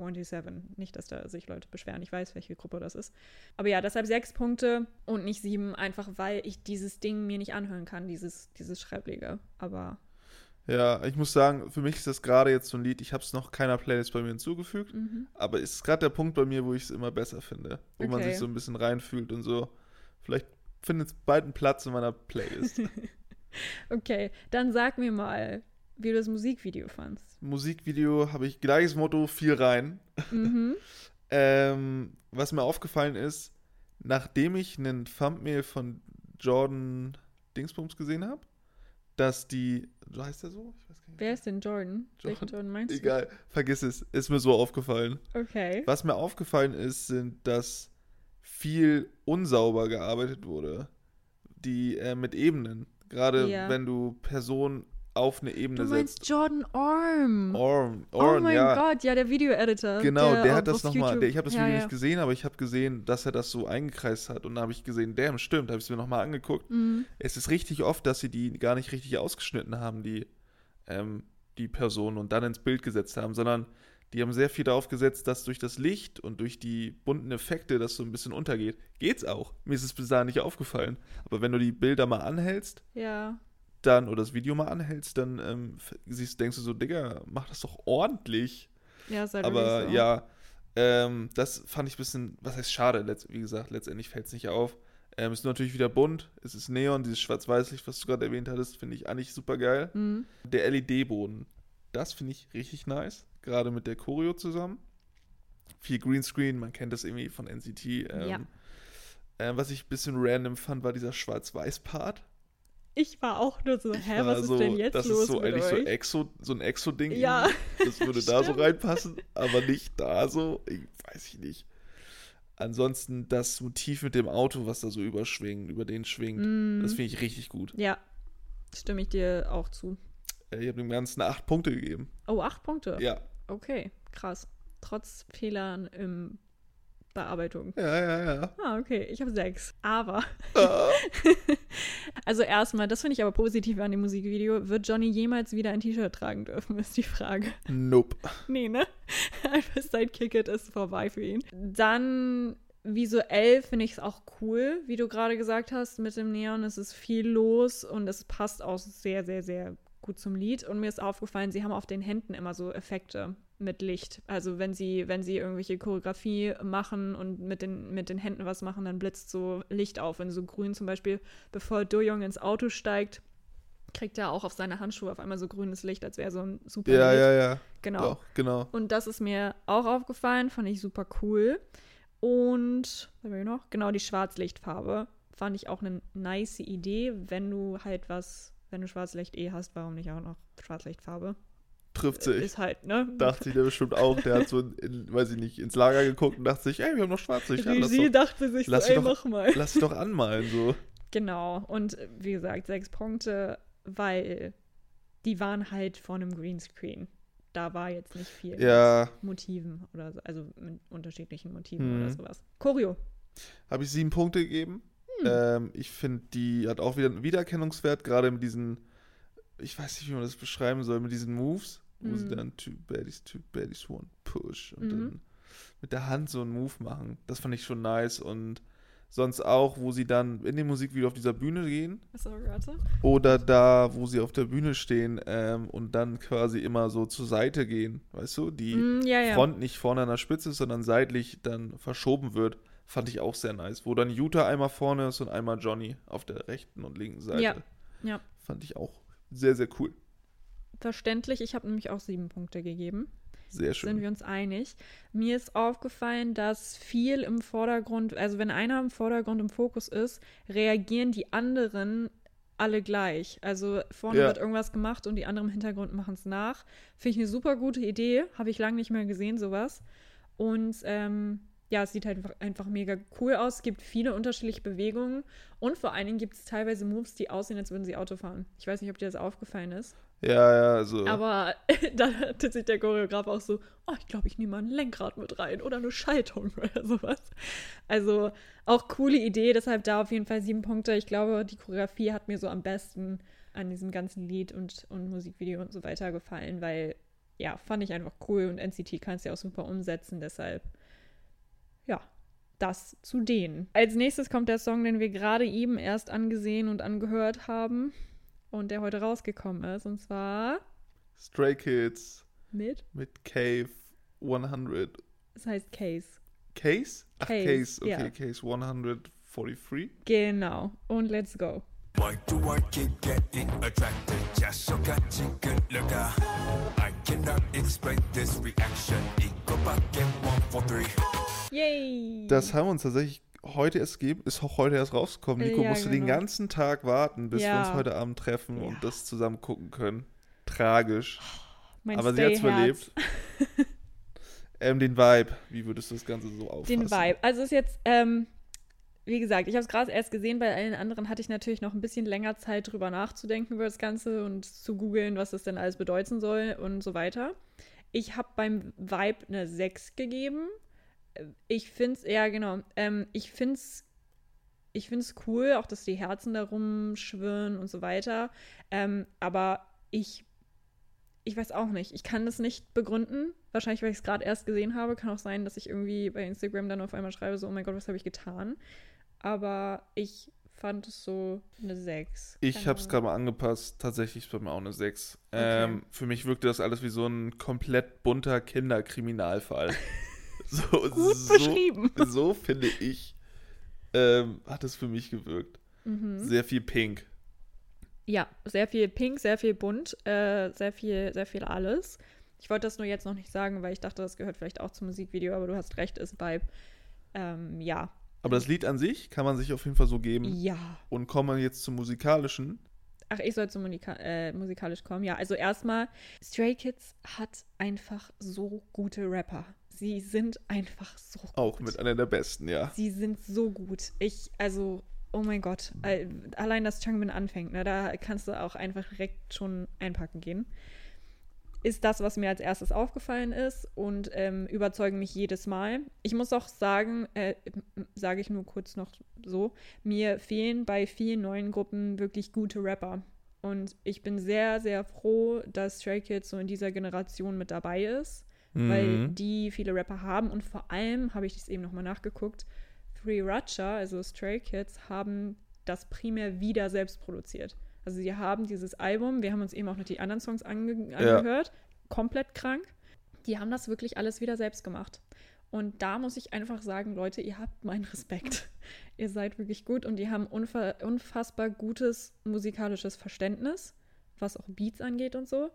27. Nicht, dass da sich Leute beschweren. Ich weiß, welche Gruppe das ist. Aber ja, deshalb sechs Punkte und nicht sieben, einfach weil ich dieses Ding mir nicht anhören kann, dieses, dieses Schreiblige. Aber Ja, ich muss sagen, für mich ist das gerade jetzt so ein Lied, ich habe es noch keiner Playlist bei mir hinzugefügt, mhm. aber es ist gerade der Punkt bei mir, wo ich es immer besser finde. Wo man Okay. sich so ein bisschen reinfühlt und so. Vielleicht findet es bald einen Platz in meiner Playlist. okay, dann sag mir mal, wie du das Musikvideo fandst. Musikvideo habe ich gleiches Motto, viel rein. Mhm. Ähm, was mir aufgefallen ist, nachdem ich einen Thumbnail von Jordan Dingsbums gesehen habe, dass die, so heißt der so? Wer ist denn Jordan? Welchen Jordan? Jordan meinst Egal, vergiss es, ist mir so aufgefallen. du? Okay. Was mir aufgefallen ist, sind, dass viel unsauber gearbeitet wurde. Die äh, mit Ebenen. Gerade Ja. wenn du Personen auf eine Ebene Du setzt. meinst Jordan Orm. Orm, oh Orm, mein ja. Gott, ja, der Video-Editor. Genau, der, auf- hat das nochmal, ich habe das ja, Video ja. nicht gesehen, aber ich habe gesehen, dass er das so eingekreist hat und da habe ich gesehen, damn, stimmt, habe ich es mir nochmal angeguckt. Mhm. Es ist richtig oft, dass sie die gar nicht richtig ausgeschnitten haben, die, ähm, die Personen und dann ins Bild gesetzt haben, sondern die haben sehr viel darauf gesetzt, dass durch das Licht und durch die bunten Effekte das so ein bisschen untergeht. Geht's auch. Mir ist es bis dahin nicht aufgefallen. Aber wenn du die Bilder mal anhältst, Ja. Dann oder das Video mal anhältst, dann ähm, siehst, denkst du so, Digga, mach das doch ordentlich. Ja, ist halt Aber so. ja, ähm, das fand ich ein bisschen, was heißt schade, wie gesagt, letztendlich fällt es nicht auf. Ähm, ist natürlich wieder bunt, es ist Neon, dieses Schwarz-Weiß-Licht, was du gerade erwähnt hattest, finde ich eigentlich super geil. Mhm. Der LED-Boden, das finde ich richtig nice, gerade mit der Choreo zusammen. Viel Greenscreen, man kennt das irgendwie von NCT. Ähm, Ja. ähm, was ich ein bisschen random fand, war dieser Schwarz-Weiß-Part. Ich war auch nur so, hä, was ist denn jetzt das los ist so eigentlich so euch? Exo, so ein Exo-Ding. Ja. Das würde da so reinpassen, aber nicht da so. Ich weiß ich nicht. Ansonsten das Motiv mit dem Auto, was da so überschwingt, über den schwingt, Mm. das finde ich richtig gut. Ja, stimme ich dir auch zu. Äh, Ich habe dem Ganzen acht Punkte gegeben. Oh, acht Punkte. Ja. Okay, krass. Trotz Fehlern im Bearbeitung. Ja, ja, ja. Ah, okay, ich habe sechs. Aber, Ah. also erstmal, das finde ich aber positiv an dem Musikvideo. Wird Johnny jemals wieder ein T-Shirt tragen dürfen, ist die Frage. Nope. Nee, ne? Einfach sein Kicket ist vorbei für ihn. Dann visuell finde ich es auch cool, wie du gerade gesagt hast, mit dem Neon. Es ist viel los und es passt auch sehr, sehr, sehr gut zum Lied. Und mir ist aufgefallen, sie haben auf den Händen immer so Effekte mit Licht. Also wenn sie, wenn sie irgendwelche Choreografie machen und mit den, mit den Händen was machen, dann blitzt so Licht auf. Wenn so grün zum Beispiel, bevor Do Young ins Auto steigt, kriegt er auch auf seine Handschuhe auf einmal so grünes Licht, als wäre so ein super Ja, Licht. ja, ja. Genau. Doch, genau. Und das ist mir auch aufgefallen, fand ich super cool. Und, was haben wir noch? Genau, die Schwarzlichtfarbe fand ich auch eine nice Idee, wenn du halt was, wenn du Schwarzlicht eh hast, warum nicht auch noch Schwarzlichtfarbe? Trifft sich. Ist halt, ne? Dachte sich der bestimmt auch. Der hat so, in, weiß ich nicht, ins Lager geguckt und dachte sich, ey, wir haben noch Schwarzlicht. Regie doch, dachte sich lass so, ey, doch- mach mal. lass doch anmalen, so. Genau. Und äh, wie gesagt, sechs Punkte, weil die waren halt vor einem Greenscreen. Da war jetzt nicht viel mit Ja, Motiven oder so, also mit unterschiedlichen Motiven Mhm. oder sowas. Choreo. habe ich sieben Punkte gegeben. Hm. Ähm, ich finde, die hat auch wieder einen Wiedererkennungswert, gerade mit diesen, ich weiß nicht, wie man das beschreiben soll, mit diesen Moves, wo sie Mhm. dann two baddies, two baddies, one push und Mhm. dann mit der Hand so einen Move machen. Das fand ich schon nice und sonst auch, wo sie dann in dem Musikvideo auf dieser Bühne gehen oder da, wo sie auf der Bühne stehen ähm, und dann quasi immer so zur Seite gehen, weißt du, die Mm, ja, ja. Front nicht vorne an der Spitze ist, sondern seitlich dann verschoben wird, fand ich auch sehr nice. Wo dann Utah einmal vorne ist und einmal Johnny auf der rechten und linken Seite. Ja, ja. Fand ich auch sehr, sehr cool. Verständlich, ich habe nämlich auch sieben Punkte gegeben. Sehr Sind schön. wir uns einig. Mir ist aufgefallen, dass viel im Vordergrund, also wenn einer im Vordergrund im Fokus ist, reagieren die anderen alle gleich. Also vorne Ja. wird irgendwas gemacht und die anderen im Hintergrund machen es nach. Finde ich eine super gute Idee. Habe ich lange nicht mehr gesehen, sowas. Und ähm, ja, es sieht halt einfach, mega cool aus. Es gibt viele unterschiedliche Bewegungen und vor allen Dingen gibt es teilweise Moves, die aussehen, als würden sie Auto fahren. Ich weiß nicht, ob dir das aufgefallen ist. Ja, ja, also. Aber da hat sich der Choreograf auch so, oh, ich glaube, ich nehme mal ein Lenkrad mit rein oder eine Schaltung oder sowas. Also auch coole Idee, deshalb da auf jeden Fall sieben Punkte. Ich glaube, die Choreografie hat mir so am besten an diesem ganzen Lied und, und Musikvideo und so weiter gefallen, weil ja, fand ich einfach cool und NCT kann es ja auch super umsetzen, deshalb ja, das zu denen. Als nächstes kommt der Song, den wir gerade eben erst angesehen und angehört haben und der heute rausgekommen ist und zwar Stray Kids mit, mit Cave 100. es heißt Case. Case? Ach, Case, Case, okay, ja. Case 143. Genau. Und let's go. Work to work, keep getting attracted. Just so good look out. I cannot explain this reaction. Back in one for three. Yay! Das haben wir uns tatsächlich heute erst gegeben, ist auch heute erst rausgekommen. Nico Ja, musste den genau. ganzen Tag warten, bis wir Ja. uns heute Abend treffen Ja. und das zusammen gucken können. Tragisch. mein Aber sie hat überlebt. ähm, den Vibe, wie würdest du das Ganze so auffassen? Den Vibe. Also es ist jetzt, ähm, wie gesagt, ich habe es gerade erst gesehen, bei allen anderen hatte ich natürlich noch ein bisschen länger Zeit drüber nachzudenken über das Ganze und zu googeln, was das denn alles bedeuten soll und so weiter. Ich habe beim Vibe eine 6 gegeben. Ich finde es, ja genau, ähm, ich finde es ich finde es cool, auch dass die Herzen da rumschwirren und so weiter. Ähm, aber ich, ich weiß auch nicht. Ich kann das nicht begründen. Wahrscheinlich, weil ich es gerade erst gesehen habe. Kann auch sein, dass ich irgendwie bei Instagram dann auf einmal schreibe, so, oh mein Gott, was habe ich getan? Aber ich fand es so eine 6. Ich habe es gerade mal angepasst. Tatsächlich ist bei mir auch eine 6. Okay. Ähm, für mich wirkte das alles wie so ein komplett bunter Kinderkriminalfall. so, Gut so, beschrieben. So finde ich, ähm, hat es für mich gewirkt. Mhm. Sehr viel Pink. Ja, sehr viel pink, sehr viel bunt, äh, sehr viel, sehr viel alles. Ich wollte das nur jetzt noch nicht sagen, weil ich dachte, das gehört vielleicht auch zum Musikvideo, aber du hast recht, ist Vibe. Ähm, ja. Aber das Lied an sich kann man sich auf jeden Fall so geben. Ja. Und kommen wir jetzt zum musikalischen. Ach, ich soll zum Munika äh, musikalisch kommen. Ja, also erstmal, Stray Kids hat einfach so gute Rapper. Sie sind einfach so gut. Auch mit einer der besten, ja. Sie sind so gut. Ich, also, oh mein Gott. All- Allein, dass Changbin anfängt, ne, da kannst du auch einfach direkt schon einpacken gehen. Ist das, was mir als erstes aufgefallen ist und ähm, überzeugen mich jedes Mal. Ich muss auch sagen, äh, sage ich nur kurz noch so, mir fehlen bei vielen neuen Gruppen wirklich gute Rapper. Und ich bin sehr, sehr froh, dass Stray Kids so in dieser Generation mit dabei ist weil Mhm. die viele Rapper haben und vor allem habe ich das eben nochmal nachgeguckt. Three Racha, also Stray Kids, haben das primär wieder selbst produziert. Also sie haben dieses Album, wir haben uns eben auch noch die anderen Songs ange angehört, komplett krank. Die haben das wirklich alles wieder selbst gemacht. Und da muss ich einfach sagen, Leute, ihr habt meinen Respekt. ihr seid wirklich gut und die haben unfa unfassbar gutes musikalisches Verständnis, was auch Beats angeht und so.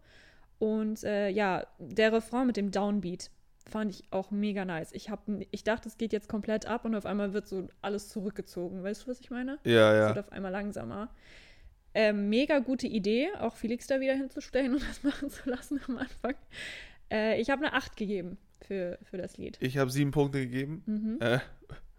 Und äh, ja, der Refrain mit dem Downbeat fand ich auch mega nice. Ich, hab, ich dachte, es geht jetzt komplett ab und auf einmal wird so alles zurückgezogen. Weißt du, was ich meine? Ja, Es ja. wird auf einmal langsamer. Ähm, mega gute Idee, auch Felix da wieder hinzustellen und das machen zu lassen am Anfang. Äh, ich habe eine 8 gegeben für, für das Lied. Ich habe sieben Punkte gegeben. Mhm. Äh,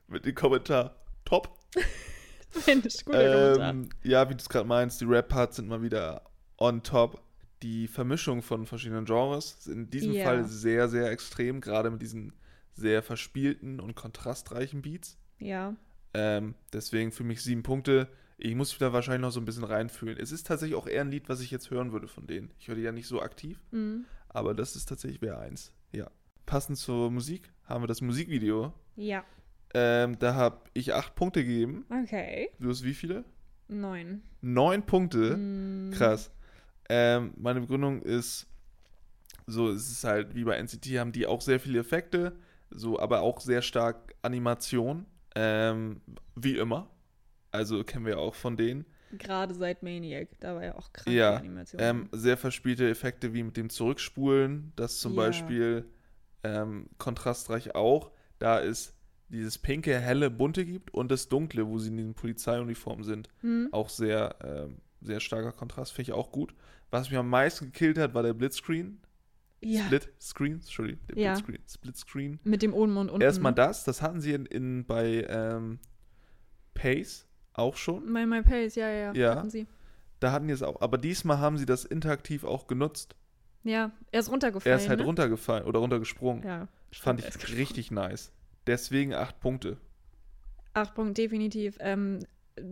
mit dem Kommentar. Top. Mensch, guter Kommentar. Ähm, ja, wie du es gerade meinst, die Rap-Parts sind mal wieder on top. Die Vermischung von verschiedenen Genres ist in diesem Ja. Fall sehr, sehr extrem, gerade mit diesen sehr verspielten und kontrastreichen Beats. Ja. Ähm, deswegen für mich sieben Punkte. Ich muss mich da wahrscheinlich noch so ein bisschen reinfühlen. Es ist tatsächlich auch eher ein Lied, was ich jetzt hören würde von denen. Ich höre die ja nicht so aktiv, Mhm. aber das ist tatsächlich wäre eins. Ja. Passend zur Musik haben wir das Musikvideo. Ja. Ähm, da habe ich acht Punkte gegeben. Okay. Du hast wie viele? Neun. Neun Punkte. Mhm. Krass. Ähm, meine Begründung ist, so es ist halt wie bei NCT haben die auch sehr viele Effekte, so aber auch sehr stark Animation, ähm, wie immer. Also kennen wir auch von denen. Gerade seit Maniac, da war ja auch krass Ja, Animation. Ähm, sehr verspielte Effekte wie mit dem Zurückspulen, das zum Ja. Beispiel ähm, kontrastreich auch, da es dieses pinke, helle, bunte gibt und das dunkle, wo sie in den Polizeiuniformen sind. Hm? Auch sehr, ähm, sehr starker Kontrast, finde ich auch gut. Was mich am meisten gekillt hat, war der Blitzscreen. Ja. Split Screen, Entschuldigung, der Ja. Split Screen, Split Screen. Mit dem oben und unten. Erstmal das, das hatten sie in, in bei ähm, Pace auch schon. My, My Pace, ja, ja, ja. Hatten sie. Da hatten die es auch. Aber diesmal haben sie das interaktiv auch genutzt. Ja, er ist runtergefallen. Er ist halt ne? runtergefallen oder runtergesprungen. Ja. Fand ich richtig nice. Deswegen acht Punkte. Acht Punkte, definitiv. Ähm,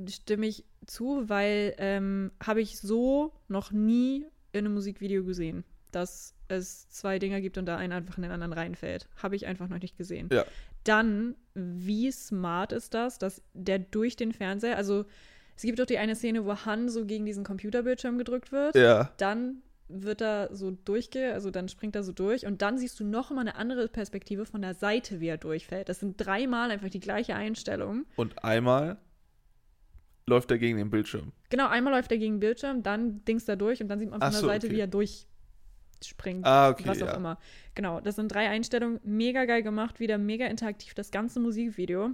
stimme ich zu, weil ähm, habe ich so noch nie in einem Musikvideo gesehen, dass es zwei Dinger gibt und da einer einfach in den anderen reinfällt. Habe ich einfach noch nicht gesehen. Ja. Dann, wie smart ist das, dass der durch den Fernseher, also es gibt doch die eine Szene, wo Han so gegen diesen Computerbildschirm gedrückt wird. Ja. Dann wird er so durchge, also dann springt er so durch und dann siehst du noch mal eine andere Perspektive von der Seite, wie er durchfällt. Das sind dreimal einfach die gleiche Einstellung. Und einmal läuft er gegen den Bildschirm. Genau, einmal läuft er gegen den Bildschirm, dann dingst er durch und dann sieht man von Ach der so, Seite, okay. wie er durchspringt. Ah, okay, was auch ja. immer. Genau, das sind drei Einstellungen. Mega geil gemacht, wieder mega interaktiv, das ganze Musikvideo.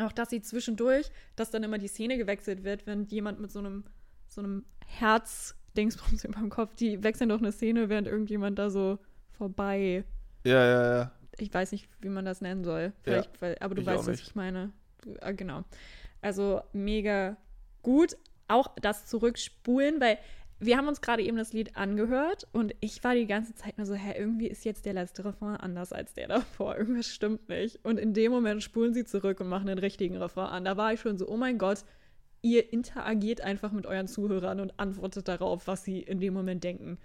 Auch dass sie zwischendurch, dass dann immer die Szene gewechselt wird, wenn jemand mit so einem, so einem Herz-Dingsbums über dem Kopf, die wechseln doch eine Szene, während irgendjemand da so vorbei. Ja, ja, ja. Ich weiß nicht, wie man das nennen soll. Vielleicht, weil, aber du weißt, was ich meine. Ah, genau. Also mega gut. Auch das Zurückspulen, weil wir haben uns gerade eben das Lied angehört und ich war die ganze Zeit nur so, hä, irgendwie ist jetzt der letzte Refrain anders als der davor. Irgendwas stimmt nicht. Und in dem Moment spulen sie zurück und machen den richtigen Refrain an. Da war ich schon so, oh mein Gott, ihr interagiert einfach mit euren Zuhörern und antwortet darauf, was sie in dem Moment denken.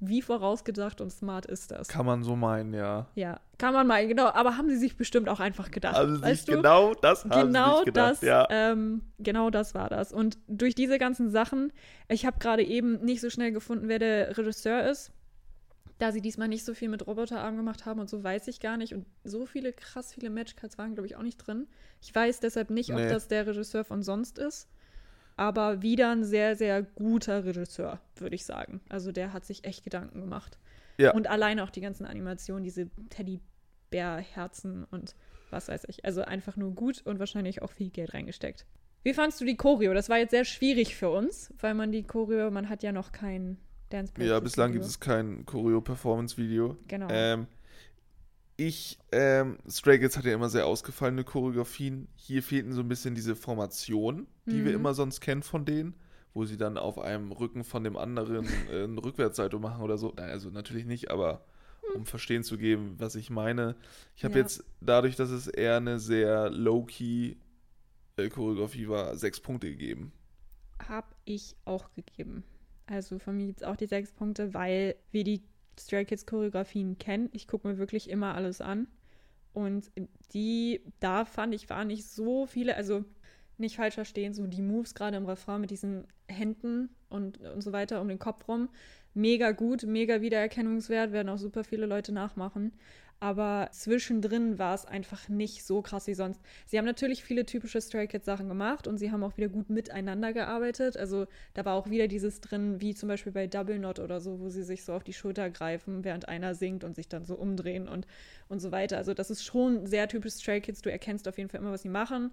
Wie vorausgedacht und smart ist das? Kann man so meinen, ja. Ja, kann man mal, genau. Aber haben sie sich bestimmt auch einfach gedacht. Also weißt du? genau das haben genau sie sich gedacht, das, ja. ähm, genau das war das. Und durch diese ganzen Sachen, ich habe gerade eben nicht so schnell gefunden, wer der Regisseur ist. Da sie diesmal nicht so viel mit Roboterarm gemacht haben und so weiß ich gar nicht. Und so viele, krass viele Matchcards waren, glaube ich, auch nicht drin. Ich weiß deshalb nicht, ob Nee. das der Regisseur von sonst ist. Aber wieder ein sehr, sehr guter Regisseur, würde ich sagen. Also der hat sich echt Gedanken gemacht. Ja. Und alleine auch die ganzen Animationen, diese Teddybär-Herzen und was weiß ich. Also einfach nur gut und wahrscheinlich auch viel Geld reingesteckt. Wie fandst du die Choreo? Das war jetzt sehr schwierig für uns, weil man die Choreo, man hat ja noch kein Dance Ja, bislang gibt es kein Choreo-Performance-Video. Genau. Ähm, ich, ähm, Stray Kids hat ja immer sehr ausgefallene Choreografien. Hier fehlten so ein bisschen diese Formation, die wir Mhm. immer sonst kennen von denen, wo sie dann auf einem Rücken von dem anderen äh, ein Rückwärtssalto machen oder so. Nein, also natürlich nicht, aber um verstehen zu geben, was ich meine. Ich habe Ja. jetzt, dadurch, dass es eher eine sehr low-key äh, Choreografie war, sechs Punkte gegeben. Hab ich auch gegeben. Also von mir gibt es auch die sechs Punkte, weil wir die Stray Kids Choreografien kennen. Ich gucke mir wirklich immer alles an. Und die, da fand ich, waren nicht so viele, also nicht falsch verstehen, so die Moves gerade im Refrain mit diesen Händen und, und so weiter um den Kopf rum. Mega gut, mega Wiedererkennungswert, werden auch super viele Leute nachmachen. Aber zwischendrin war es einfach nicht so krass wie sonst. Sie haben natürlich viele typische Stray Kids Sachen gemacht und sie haben auch wieder gut miteinander gearbeitet. Also da war auch wieder dieses drin, wie zum Beispiel bei Double Knot oder so, wo sie sich so auf die Schulter greifen, während einer singt und sich dann so umdrehen und, und so weiter. Also das ist schon sehr typisch Stray Kids. Du erkennst auf jeden Fall immer, was sie machen.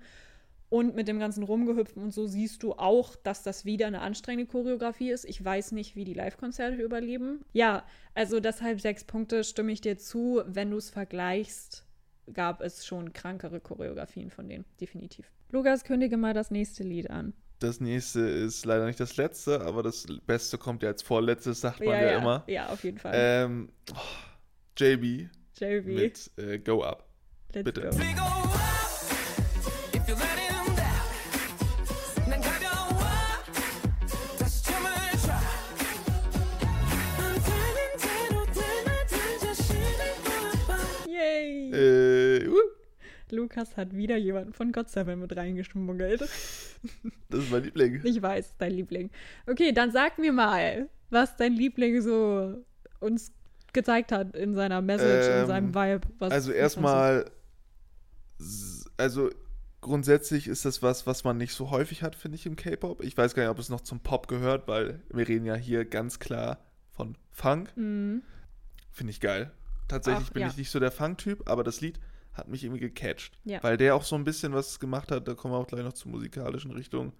Und mit dem ganzen Rumgehüpfen und so siehst du auch, dass das wieder eine anstrengende Choreografie ist. Ich weiß nicht, wie die Live-Konzerte überleben. Ja, also deshalb sechs Punkte stimme ich dir zu. Wenn du es vergleichst, gab es schon krankere Choreografien von denen, definitiv. Lukas, kündige mal das nächste Lied an. Das nächste ist leider nicht das letzte, aber das Beste kommt ja als vorletztes, sagt man ja, immer. Ja, auf jeden Fall. Ähm, oh, JB JV, mit äh, Go Up. let's bitte. go. Lukas hat wieder jemanden von God Seven mit reingeschmuggelt. das ist mein Liebling. Ich weiß, dein Liebling. Okay, dann sag mir mal, was dein Liebling so uns gezeigt hat in seiner Message, in Ähm, seinem Vibe. Was, Also erstmal, also grundsätzlich ist das was, was man nicht so häufig hat, finde ich, im K-Pop. Ich weiß gar nicht, ob es noch zum Pop gehört, weil wir reden ja hier ganz klar von Funk. Mhm. Finde ich geil. Tatsächlich Ach, bin ja. ich nicht so der Funk-Typ, aber das Lied hat mich irgendwie gecatcht. Ja. Weil der auch so ein bisschen was gemacht hat, da kommen wir auch gleich noch zur musikalischen Richtung,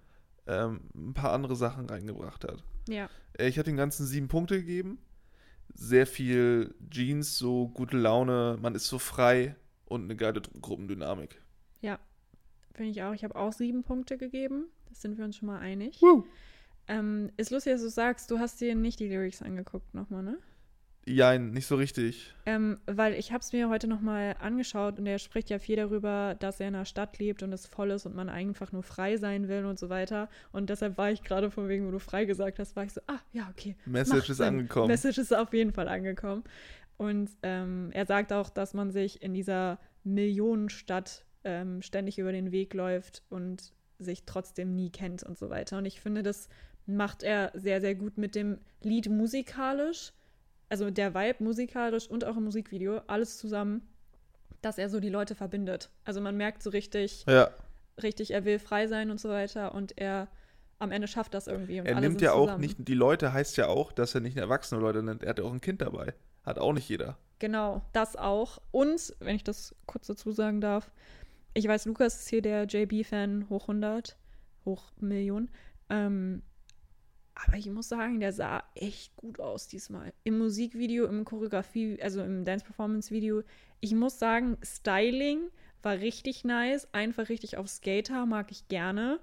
ähm, ein paar andere Sachen reingebracht hat. Ja. Äh, Ich hatte den ganzen sieben Punkte gegeben. sehr viel Jeans, so gute Laune, man ist so frei und eine geile Gruppendynamik. Finde ich auch. Ich habe auch sieben Punkte gegeben. Das sind wir uns schon mal einig. Woo. Ähm, ist lustig, dass du sagst, du hast dir nicht die Lyrics angeguckt nochmal, ne? Jein, nicht so richtig. Ähm, weil ich habe es mir heute nochmal angeschaut und er spricht ja viel darüber, dass er in einer Stadt lebt und es voll ist und man einfach nur frei sein will und so weiter. Und deshalb war ich gerade von wegen, wo du frei gesagt hast, war ich so, ah, ja, okay. Message ist Sinn. angekommen. Message ist auf jeden Fall angekommen. Und ähm, er sagt auch, dass man sich in dieser Millionenstadt ähm, ständig über den Weg läuft und sich trotzdem nie kennt und so weiter. Und ich finde, das macht er sehr, sehr gut mit dem Lied musikalisch, also der Vibe musikalisch und auch im Musikvideo, alles zusammen, dass er so die Leute verbindet. Also man merkt so richtig, Ja, richtig, er will frei sein und so weiter und er am Ende schafft das irgendwie. Und er nimmt ja auch zusammen. nicht, die Leute heißt ja auch, dass er nicht erwachsene Leute nennt, er hat ja auch ein Kind dabei. Hat auch nicht jeder. Genau, das auch. Und, wenn ich das kurz dazu sagen darf, ich weiß, Lukas ist hier der JB-Fan hoch 100, hoch Millionen. Ähm, aber ich muss sagen, der sah echt gut aus diesmal. Im Musikvideo, im Choreografie, also im Dance-Performance-Video. Ich muss sagen, Styling war richtig nice. Einfach richtig auf Skater, mag ich gerne.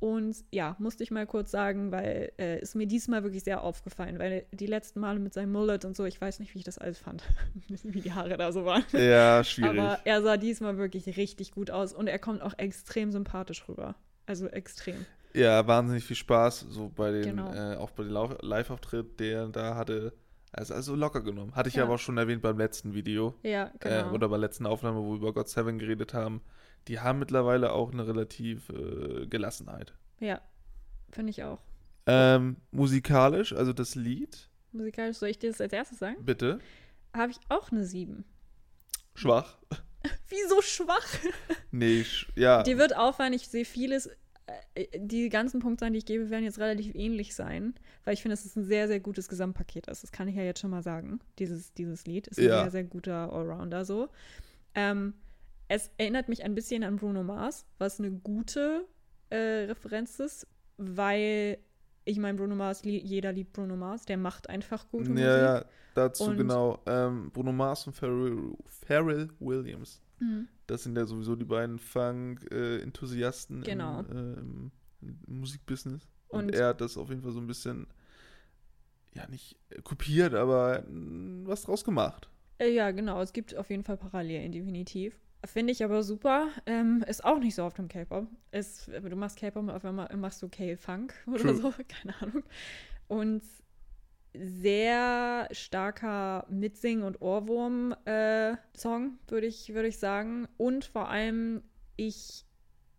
Und ja, musste ich mal kurz sagen, weil äh, ist mir diesmal wirklich sehr aufgefallen, weil die letzten Male mit seinem Mullet und so, ich weiß nicht, wie ich das alles fand, wie die Haare da so waren. Ja, schwierig. Aber er sah diesmal wirklich richtig gut aus und er kommt auch extrem sympathisch rüber. Also extrem. Ja, wahnsinnig viel Spaß, so bei den, Genau. äh, auch bei dem Live-Auftritt, der da hatte, also, also locker genommen. Hatte ich Ja. aber auch schon erwähnt beim letzten Video. Ja, genau. Äh, oder bei der letzten Aufnahme, wo wir über God Seven geredet haben. Die haben mittlerweile auch eine relativ äh, Gelassenheit. ja, finde ich auch. Ähm, musikalisch, also das Lied, Musikalisch soll ich dir das als erstes sagen? bitte. Habe ich auch eine 7. Schwach. Wieso schwach? Nee, sch ja. Dir wird auffallen, ich sehe vieles. Äh, Die ganzen Punktzahlen, die ich gebe, werden jetzt relativ ähnlich sein, weil ich finde, dass es ein sehr, sehr gutes Gesamtpaket ist. Das kann ich ja jetzt schon mal sagen. Dieses, dieses Lied ist ein Ja. sehr, sehr guter Allrounder so. Ähm, es erinnert mich ein bisschen an Bruno Mars, was eine gute äh, Referenz ist, weil ich meine, Bruno Mars, lie- jeder liebt Bruno Mars, der macht einfach gute Musik. ja, ja, dazu Und- genau. Ähm, Bruno Mars und Pharrell, Pharrell Williams. Mhm. Das sind ja sowieso die beiden Funk-Enthusiasten Genau. im, äh, im, Musikbusiness. Und, Und- er hat das auf jeden Fall so ein bisschen, ja, nicht äh, kopiert, aber äh, was draus gemacht. Äh, ja, genau. Es gibt auf jeden Fall Parallelen, definitiv. Finde ich aber super. Ähm, ist auch nicht so oft im K-Pop. Du machst K-Pop, auf einmal machst du K-Funk oder True. so. Keine Ahnung. Und sehr starker Mitsing- und Ohrwurm-Song, würde ich, würde ich sagen. Und vor allem, ich,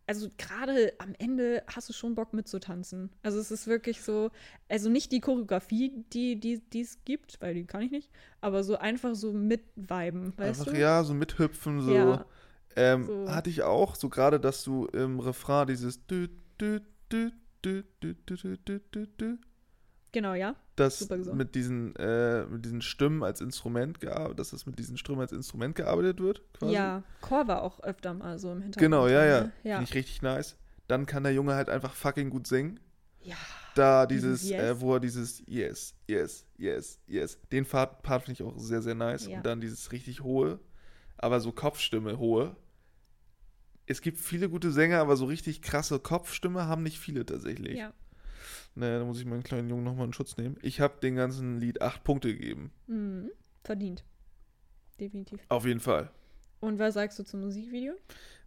also gerade am Ende hast du schon Bock mitzutanzen. Also es ist wirklich so, also nicht die Choreografie, die es gibt, weil die kann ich nicht, aber so einfach so mitviben, weißt Einfach, du? ja, so mithüpfen, so. Ja, ähm, so. Hatte ich auch, so gerade, dass du im Refrain dieses dü, dü, dü, dü, dü, dü, dü, dü, dü, dü, genau, ja. das mit diesen, äh, mit diesen Stimmen als Instrument gearbeitet, dass das mit diesen Stimmen als Instrument gearbeitet wird, quasi. Ja, Chor war auch öfter mal so im Hintergrund. Genau, ja, ja. ne? Ja. Finde ich richtig nice. Dann kann der Junge halt einfach fucking gut singen. ja. Da Dieses dieses, Yes. äh, wo er dieses Yes, Yes, Yes, Yes. Den Part, Part finde ich auch sehr, sehr nice. Ja. Und dann dieses richtig hohe, aber so Kopfstimme hohe. Es gibt viele gute Sänger, aber so richtig krasse Kopfstimme haben nicht viele tatsächlich. Ja. Naja, da muss ich meinen kleinen Jungen nochmal in Schutz nehmen. Ich habe dem ganzen Lied acht Punkte gegeben. Mhm. Verdient. Definitiv. Auf jeden Fall. Und was sagst du zum Musikvideo?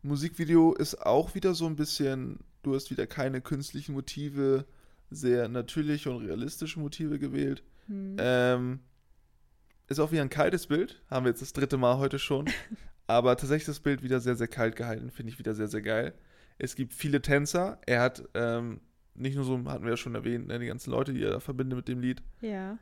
Musikvideo ist auch wieder so ein bisschen, du hast wieder keine künstlichen Motive, sehr natürliche und realistische Motive gewählt. Hm. Ähm, ist auch wieder ein kaltes Bild, haben wir jetzt das dritte Mal heute schon. Aber tatsächlich das Bild wieder sehr, sehr kalt gehalten, finde ich wieder sehr, sehr geil. Es gibt viele Tänzer. Er hat ähm, nicht nur so, hatten wir ja schon erwähnt, ne, die ganzen Leute, die er da verbindet mit dem Lied. ja.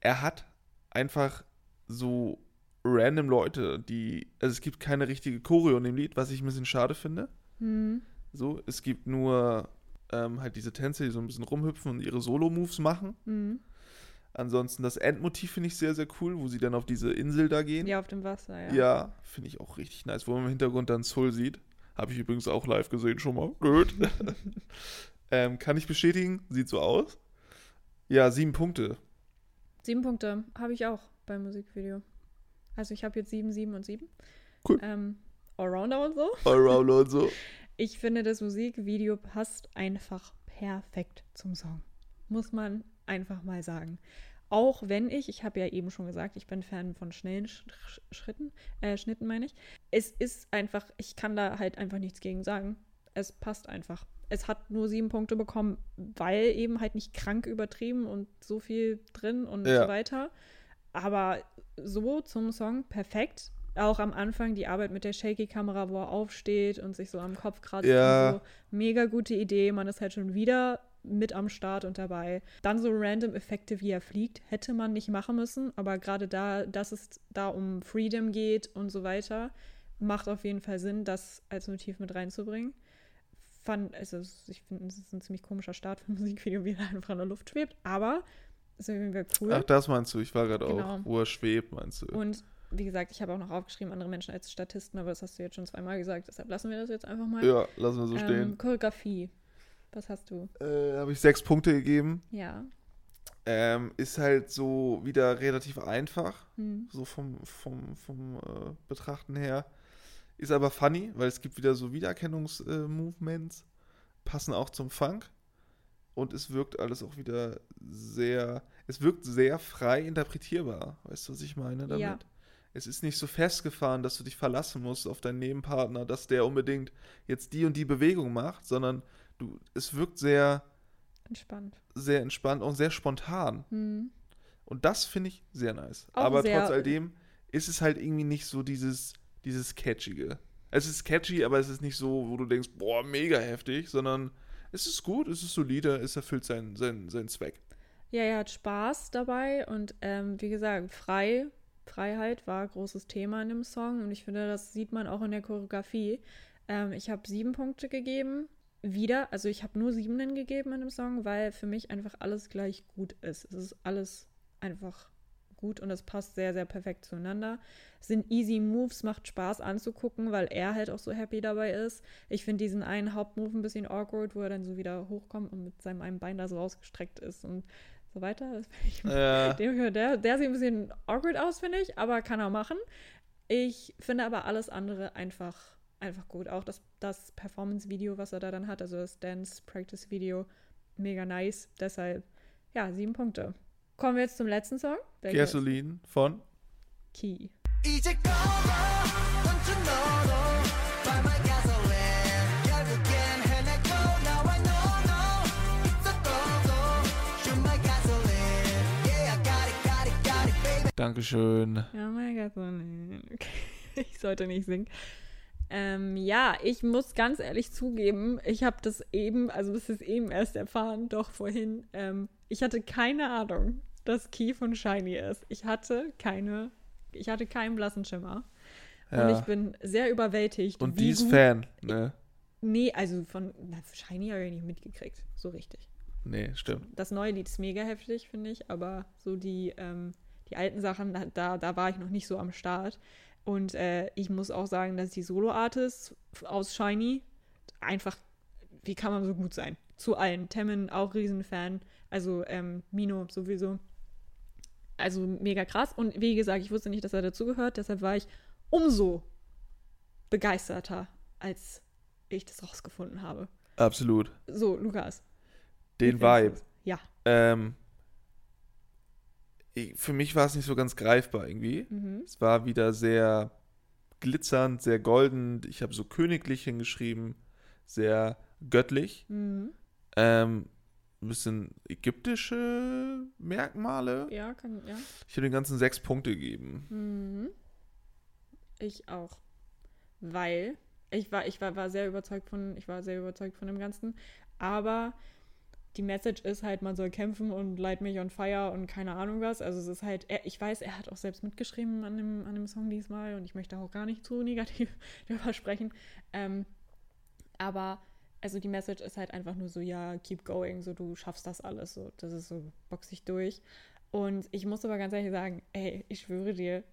Er hat einfach so random Leute, die, also es gibt keine richtige Choreo in dem Lied, was ich ein bisschen schade finde. Hm. So, es gibt nur ähm, halt diese Tänzer, die so ein bisschen rumhüpfen und ihre Solo-Moves machen. Hm. Ansonsten das Endmotiv finde ich sehr, sehr cool, wo sie dann auf diese Insel da gehen. Ja, auf dem Wasser, ja. Ja, finde ich auch richtig nice, wo man im Hintergrund dann Soul sieht. Habe ich übrigens auch live gesehen schon mal. Gut. ähm, kann ich bestätigen, sieht so aus. Ja, sieben Punkte. Sieben Punkte habe ich auch beim Musikvideo. Also ich habe jetzt sieben, sieben und sieben. Cool. Ähm, Allrounder und so. Allrounder und so. Ich finde, das Musikvideo passt einfach perfekt zum Song. Muss man einfach mal sagen. Auch wenn ich, ich habe ja eben schon gesagt, ich bin Fan von schnellen Sch Sch- Schritten, äh, Schnitten meine ich. Es ist einfach, ich kann da halt einfach nichts gegen sagen. Es passt einfach. Es hat nur sieben Punkte bekommen, weil eben halt nicht krank übertrieben und so viel drin und Ja. so weiter. Aber so zum Song perfekt. Auch am Anfang die Arbeit mit der Shaky-Kamera, wo er aufsteht und sich so am Kopf kratzt. Ja. So. Mega gute Idee. Man ist halt schon wieder mit am Start und dabei. Dann so random Effekte, wie er fliegt, hätte man nicht machen müssen. Aber gerade da, dass es da um Freedom geht und so weiter, macht auf jeden Fall Sinn, das als Motiv mit reinzubringen. Fand, also ich finde, es ist ein ziemlich komischer Start für ein Musikvideo, wie er einfach in der Luft schwebt. Aber ist irgendwie cool. Ach, das meinst du? Ich war gerade Genau. auch, wo er schwebt, meinst du? Und wie gesagt, ich habe auch noch aufgeschrieben, andere Menschen als Statisten, aber das hast du jetzt schon zweimal gesagt, deshalb lassen wir das jetzt einfach mal. ja, lassen wir so ähm, stehen. Choreografie. Was hast du? Äh, Habe ich sechs Punkte gegeben. Ja. Ähm, ist halt so wieder relativ einfach, Hm. so vom, vom, vom äh, Betrachten her. Ist aber funny, weil es gibt wieder so Wiedererkennungs-Movements, passen auch zum Funk. Und es wirkt alles auch wieder sehr, es wirkt sehr frei interpretierbar. Weißt du, was ich meine damit? Ja. Es ist nicht so festgefahren, dass du dich verlassen musst auf deinen Nebenpartner, dass der unbedingt jetzt die und die Bewegung macht, sondern du, es wirkt sehr, Entspannt. sehr entspannt und sehr spontan. Hm. Und das finde ich sehr nice. Auch Aber sehr- trotz alledem ist es halt irgendwie nicht so dieses, dieses Catchige. Es ist catchy, aber es ist nicht so, wo du denkst, boah, mega heftig, sondern es ist gut, es ist solide, es erfüllt seinen, seinen, seinen Zweck. Ja, er hat Spaß dabei und ähm, wie gesagt, frei, Freiheit war großes Thema in dem Song und ich finde, das sieht man auch in der Choreografie. Ähm, ich habe sieben Punkte gegeben. Wieder, also ich habe nur siebenen gegeben in dem Song, weil für mich einfach alles gleich gut ist. Es ist alles einfach gut und es passt sehr, sehr perfekt zueinander. Es sind easy Moves, macht Spaß anzugucken, weil er halt auch so happy dabei ist. Ich finde diesen einen Hauptmove ein bisschen awkward, wo er dann so wieder hochkommt und mit seinem einen Bein da so ausgestreckt ist und so weiter. Ich Ja, dem, der, der sieht ein bisschen awkward aus, finde ich, aber kann er machen. Ich finde aber alles andere einfach, einfach gut. Auch das, das Performance-Video, was er da dann hat, also das Dance-Practice-Video, mega nice. Deshalb, ja, sieben Punkte. Kommen wir jetzt zum letzten Song. Der Gasoline geht. von Key. Dankeschön. Oh mein Gott, okay. ich sollte nicht singen. Ähm, ja, ich muss ganz ehrlich zugeben, ich habe das eben, also das ist eben erst erfahren, doch vorhin. Ähm, ich hatte keine Ahnung, dass Key von Shiny ist. Ich hatte keine, ich hatte keinen blassen Schimmer. Und Ja. ich bin sehr überwältigt. Und die ist Fan, ne? Nee, also von na, Shiny habe ich nicht mitgekriegt, so richtig. Nee, stimmt. Das neue Lied ist mega heftig, finde ich, aber so die, ähm, die alten Sachen, da, da war ich noch nicht so am Start. Und äh, ich muss auch sagen, dass die Solo-Artists aus Shiny einfach, wie kann man so gut sein? Zu allen. Temmin auch Riesenfan. Also ähm, Mino sowieso. Also mega krass. Und wie gesagt, ich wusste nicht, dass er dazugehört. Deshalb war ich umso begeisterter, als ich das rausgefunden habe. Absolut. So, Lukas. Den Vibe. Ja. Ähm, für mich war es nicht so ganz greifbar irgendwie. Mhm. Es war wieder sehr glitzernd, sehr golden. Ich habe so königlich hingeschrieben, sehr göttlich. Mhm. Ähm, ein bisschen ägyptische Merkmale. Ja, kann, ja. Ich habe den ganzen sechs Punkte gegeben. Mhm. Ich auch. Weil ich war, ich war, war sehr überzeugt von, ich war sehr überzeugt von dem Ganzen. Aber die Message ist halt, man soll kämpfen und light mich on fire und keine Ahnung was. Also es ist halt, er, ich weiß, er hat auch selbst mitgeschrieben an dem, an dem Song diesmal und ich möchte auch gar nicht zu negativ darüber sprechen. Ähm, aber also die Message ist halt einfach nur so, ja, keep going, so du schaffst das alles, so das ist so, box dich durch. Und ich muss aber ganz ehrlich sagen, ey, ich schwöre dir,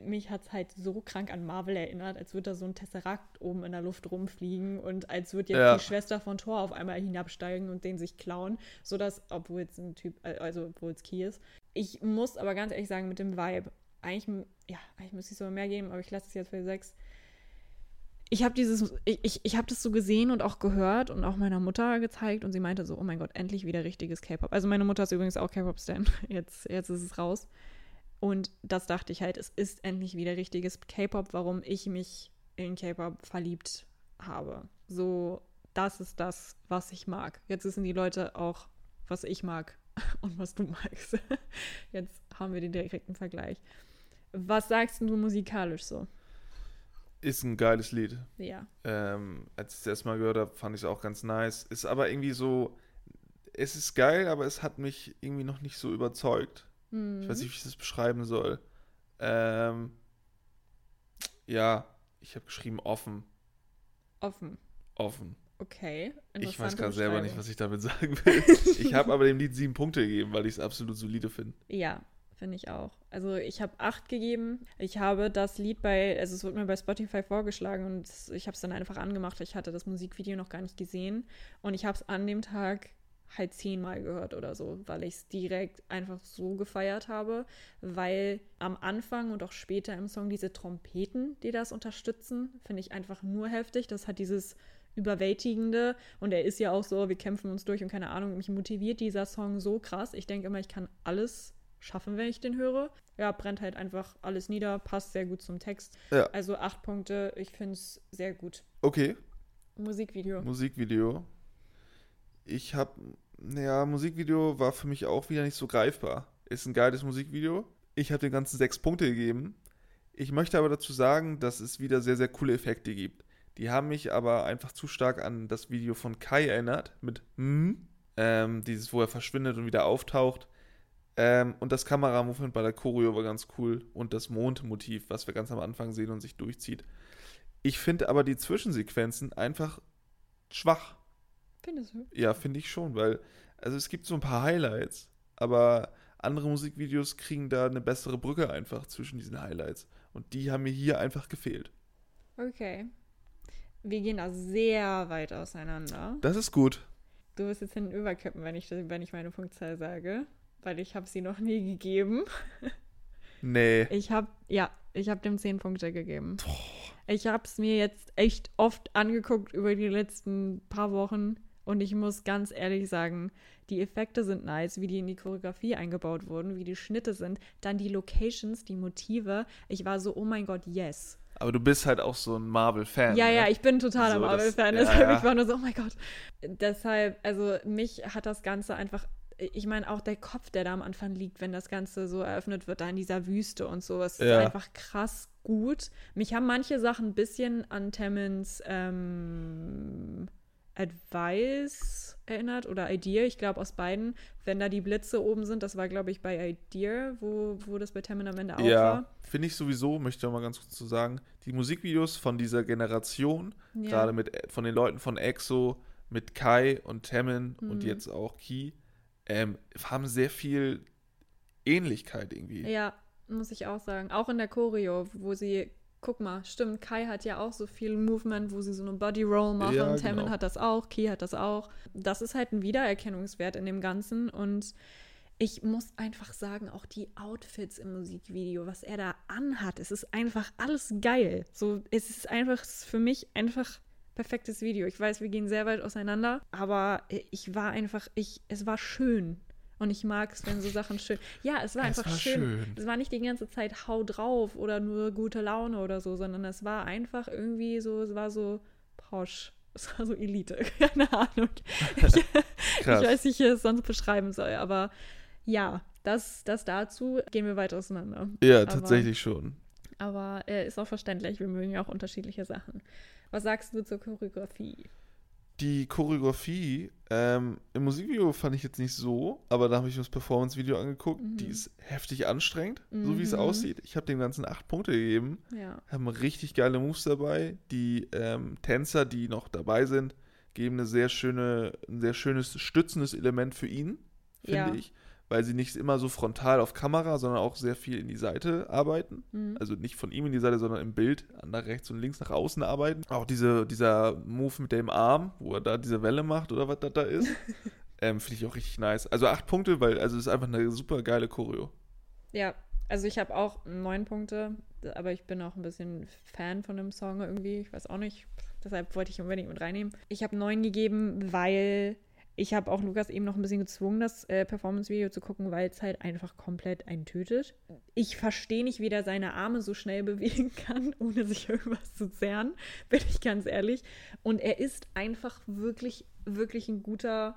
mich hat es halt so krank an Marvel erinnert, als würde da so ein Tesseract oben in der Luft rumfliegen und als würde jetzt Ja. die Schwester von Thor auf einmal hinabsteigen und den sich klauen, sodass, obwohl es ein Typ, äh, also obwohl es Key ist. Ich muss aber ganz ehrlich sagen, mit dem Vibe, eigentlich, ja, eigentlich müsste ich sogar mehr geben, aber ich lasse es jetzt für sechs. Ich habe dieses, ich, ich, ich habe das so gesehen und auch gehört und auch meiner Mutter gezeigt und sie meinte so, oh mein Gott, endlich wieder richtiges K-Pop. Also meine Mutter ist übrigens auch K-Pop-Stan. Jetzt, jetzt ist es raus. Und das dachte ich halt, es ist endlich wieder richtiges K-Pop, warum ich mich in K-Pop verliebt habe. So, das ist das, was ich mag. Jetzt wissen die Leute auch, was ich mag und was du magst. Jetzt haben wir den direkten Vergleich. Was sagst du musikalisch so? Ist ein geiles Lied. Ja. Ähm, als ich es erstmal gehört habe, fand ich es auch ganz nice. Ist aber irgendwie so, es ist geil, aber es hat mich irgendwie noch nicht so überzeugt. Ich weiß nicht, wie ich das beschreiben soll. Ähm, ja, ich habe geschrieben offen. Offen. Offen. Okay. Ich weiß gerade selber nicht, was ich damit sagen will. ich habe aber dem Lied sieben Punkte gegeben, weil ich es absolut solide finde. Ja, finde ich auch. Also ich habe acht gegeben. Ich habe das Lied bei, also es wurde mir bei Spotify vorgeschlagen und ich habe es dann einfach angemacht. Ich hatte das Musikvideo noch gar nicht gesehen und ich habe es an dem Tag halt zehnmal gehört oder so, weil ich es direkt einfach so gefeiert habe, weil am Anfang und auch später im Song diese Trompeten, die das unterstützen, finde ich einfach nur heftig. Das hat dieses überwältigende und er ist ja auch so, wir kämpfen uns durch und keine Ahnung, mich motiviert dieser Song so krass. Ich denke immer, ich kann alles schaffen, wenn ich den höre. Ja, brennt halt einfach alles nieder, passt sehr gut zum Text. Ja. Also acht Punkte, ich finde es sehr gut. Okay, Musikvideo. Musikvideo. Ich habe, naja, Musikvideo war für mich auch wieder nicht so greifbar. Ist ein geiles Musikvideo. Ich habe den ganzen sechs Punkte gegeben. Ich möchte aber dazu sagen, dass es wieder sehr, sehr coole Effekte gibt. Die haben mich aber einfach zu stark an das Video von Kai erinnert, mit hm, ähm, dieses, wo er verschwindet und wieder auftaucht. Ähm, und das Kameramovement bei der Choreo war ganz cool. Und das Mondmotiv, was wir ganz am Anfang sehen und sich durchzieht. Ich finde aber die Zwischensequenzen einfach schwach. Findest du? Ja, finde ich schon, weil, also es gibt so ein paar Highlights, aber andere Musikvideos kriegen da eine bessere Brücke einfach zwischen diesen Highlights. Und die haben mir hier einfach gefehlt. Okay. Wir gehen da sehr weit auseinander. Das ist gut. Du wirst jetzt hinten überkippen, wenn ich, wenn ich meine Punktzahl sage, weil ich habe sie noch nie gegeben. Nee. Ich habe, ja, ich habe dem 10 Punkte gegeben. Ich habe es mir jetzt echt oft angeguckt über die letzten paar Wochen und ich muss ganz ehrlich sagen, die Effekte sind nice, wie die in die Choreografie eingebaut wurden, wie die Schnitte sind, dann die Locations, die Motive. Ich war so, oh mein Gott, yes. Aber du bist halt auch so ein Marvel-Fan. Ja, ne? ja, ich bin total So, Marvel-Fan. ja, Deshalb, ja. ich war nur so, oh mein Gott. Deshalb, also mich hat das Ganze einfach, ich meine, auch der Kopf, der da am Anfang liegt, wenn das Ganze so eröffnet wird, da in dieser Wüste und so, es Ja. ist einfach krass gut. Mich haben manche Sachen ein bisschen an Tammins ähm, Advice erinnert oder Idea, ich glaube aus beiden, wenn da die Blitze oben sind, das war glaube ich bei Idea, wo, wo das bei Tammin am Ende auch Ja, war. finde ich sowieso, möchte ich mal ganz kurz zu sagen, die Musikvideos von dieser Generation, Ja. gerade mit von den Leuten von EXO, mit Kai und Tamin Mhm. und jetzt auch Key, ähm, haben sehr viel Ähnlichkeit irgendwie. Ja, muss ich auch sagen. Auch in der Choreo, wo sie, guck mal, stimmt, Kai hat ja auch so viel Movement, wo sie so eine Body Roll machen. Ja, Tamin genau. hat das auch, Key hat das auch. Das ist halt ein Wiedererkennungswert in dem Ganzen und ich muss einfach sagen, auch die Outfits im Musikvideo, was er da anhat, es ist einfach alles geil. So, es ist einfach für mich einfach perfektes Video. Ich weiß, wir gehen sehr weit auseinander, aber ich war einfach, ich, es war schön. Und ich mag es, wenn so Sachen schön. Ja, es war Es einfach war schön. schön. Es war nicht die ganze Zeit hau drauf oder nur gute Laune oder so, sondern es war einfach irgendwie so, es war so Posch. Es war so Elite. Keine Ahnung. Ich, ich weiß nicht, wie ich es sonst beschreiben soll, aber ja, das, das dazu gehen wir weit auseinander. Ja, Aber- tatsächlich schon. Aber äh, ist auch verständlich, wir mögen ja auch unterschiedliche Sachen. Was sagst du zur Choreografie? Die Choreografie ähm, im Musikvideo fand ich jetzt nicht so, aber da habe ich mir das Performance-Video angeguckt. Die ist heftig anstrengend, so wie es Mhm. aussieht. Ich habe dem Ganzen acht Punkte gegeben. Ja. Haben richtig geile Moves dabei. Die ähm, Tänzer, die noch dabei sind, geben eine sehr schöne, ein sehr schönes stützendes Element für ihn, finde Ja. ich. Weil sie nicht immer so frontal auf Kamera, sondern auch sehr viel in die Seite arbeiten. Mhm. Also nicht von ihm in die Seite, sondern im Bild, nach rechts und links nach außen arbeiten. Auch diese, dieser Move mit dem Arm, wo er da diese Welle macht oder was das da ist, ähm, finde ich auch richtig nice. Also acht Punkte, weil also es ist einfach eine super geile Choreo. Ja, also ich habe auch neun Punkte, aber ich bin auch ein bisschen Fan von dem Song irgendwie. Ich weiß auch nicht. Deshalb wollte ich unbedingt mit reinnehmen. Ich habe neun gegeben, weil ich habe auch Lukas eben noch ein bisschen gezwungen, das äh, Performance-Video zu gucken, weil es halt einfach komplett einen tötet. Ich verstehe nicht, wie der seine Arme so schnell bewegen kann, ohne sich irgendwas zu zerren, bin ich ganz ehrlich. Und er ist einfach wirklich, wirklich ein guter,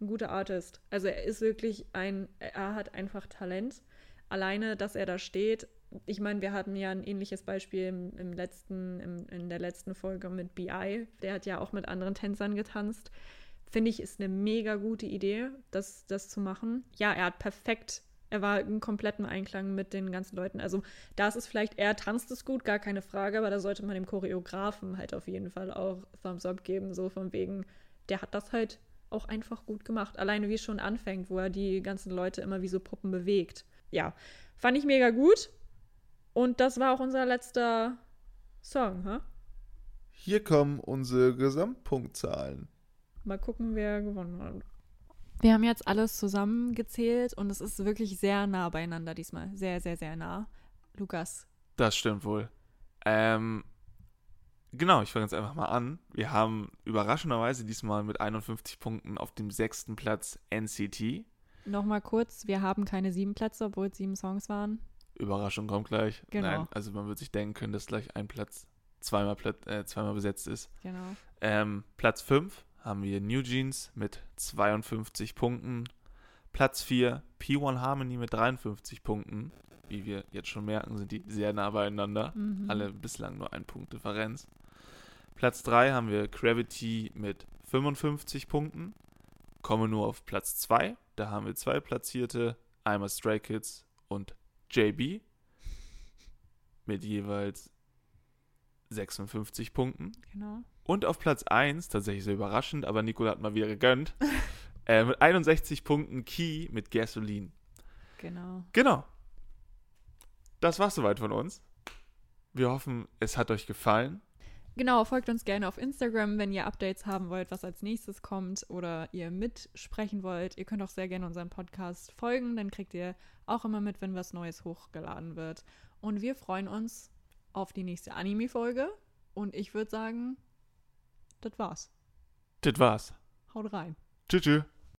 ein guter Artist. Also er ist wirklich ein, er hat einfach Talent alleine, dass er da steht. Ich meine, wir hatten ja ein ähnliches Beispiel im, im letzten, im, in der letzten Folge mit BI. Der hat ja auch mit anderen Tänzern getanzt. Finde ich, ist eine mega gute Idee, das, das zu machen. Ja, er hat perfekt, er war in komplettem Einklang mit den ganzen Leuten. Also, da ist es vielleicht, er tanzt es gut, gar keine Frage, aber da sollte man dem Choreografen halt auf jeden Fall auch Thumbs up geben, so von wegen, der hat das halt auch einfach gut gemacht. Alleine wie es schon anfängt, wo er die ganzen Leute immer wie so Puppen bewegt ja, fand ich mega gut. Und das war auch unser letzter Song, ha? Hier kommen unsere Gesamtpunktzahlen. Mal gucken, wer gewonnen hat. Wir haben jetzt alles zusammengezählt und es ist wirklich sehr nah beieinander diesmal. Sehr, sehr, sehr nah. Lukas. Das stimmt wohl. Ähm, genau, ich fange jetzt einfach mal an. Wir haben überraschenderweise diesmal mit 51 Punkten auf dem sechsten Platz NCT. Nochmal kurz, wir haben keine sieben Plätze, obwohl es sieben Songs waren. Überraschung kommt gleich. Genau. Nein, also man wird sich denken können, dass gleich ein Platz zweimal, äh, zweimal besetzt ist. Genau. Ähm, Platz 5 haben wir New Jeans mit 52 Punkten. Platz 4 P1 Harmony mit 53 Punkten. Wie wir jetzt schon merken, sind die sehr nah beieinander. Mhm. Alle bislang nur ein Punkt Differenz. Platz 3 haben wir Gravity mit 55 Punkten. Kommen nur auf Platz 2. Da haben wir zwei Platzierte. Einmal Stray Kids und JB. Mit jeweils 56 Punkten. Genau. Und auf Platz 1, tatsächlich sehr überraschend, aber Nicola hat mal wieder gegönnt. äh, mit 61 Punkten Key mit Gasoline. Genau. Genau. Das war's soweit von uns. Wir hoffen, es hat euch gefallen. Genau, folgt uns gerne auf Instagram, wenn ihr Updates haben wollt, was als nächstes kommt oder ihr mitsprechen wollt. Ihr könnt auch sehr gerne unserem Podcast folgen, dann kriegt ihr auch immer mit, wenn was Neues hochgeladen wird. Und wir freuen uns auf die nächste Anime-Folge. Und ich würde sagen, das war's. Das war's. Haut rein. Tschüss. tschüss.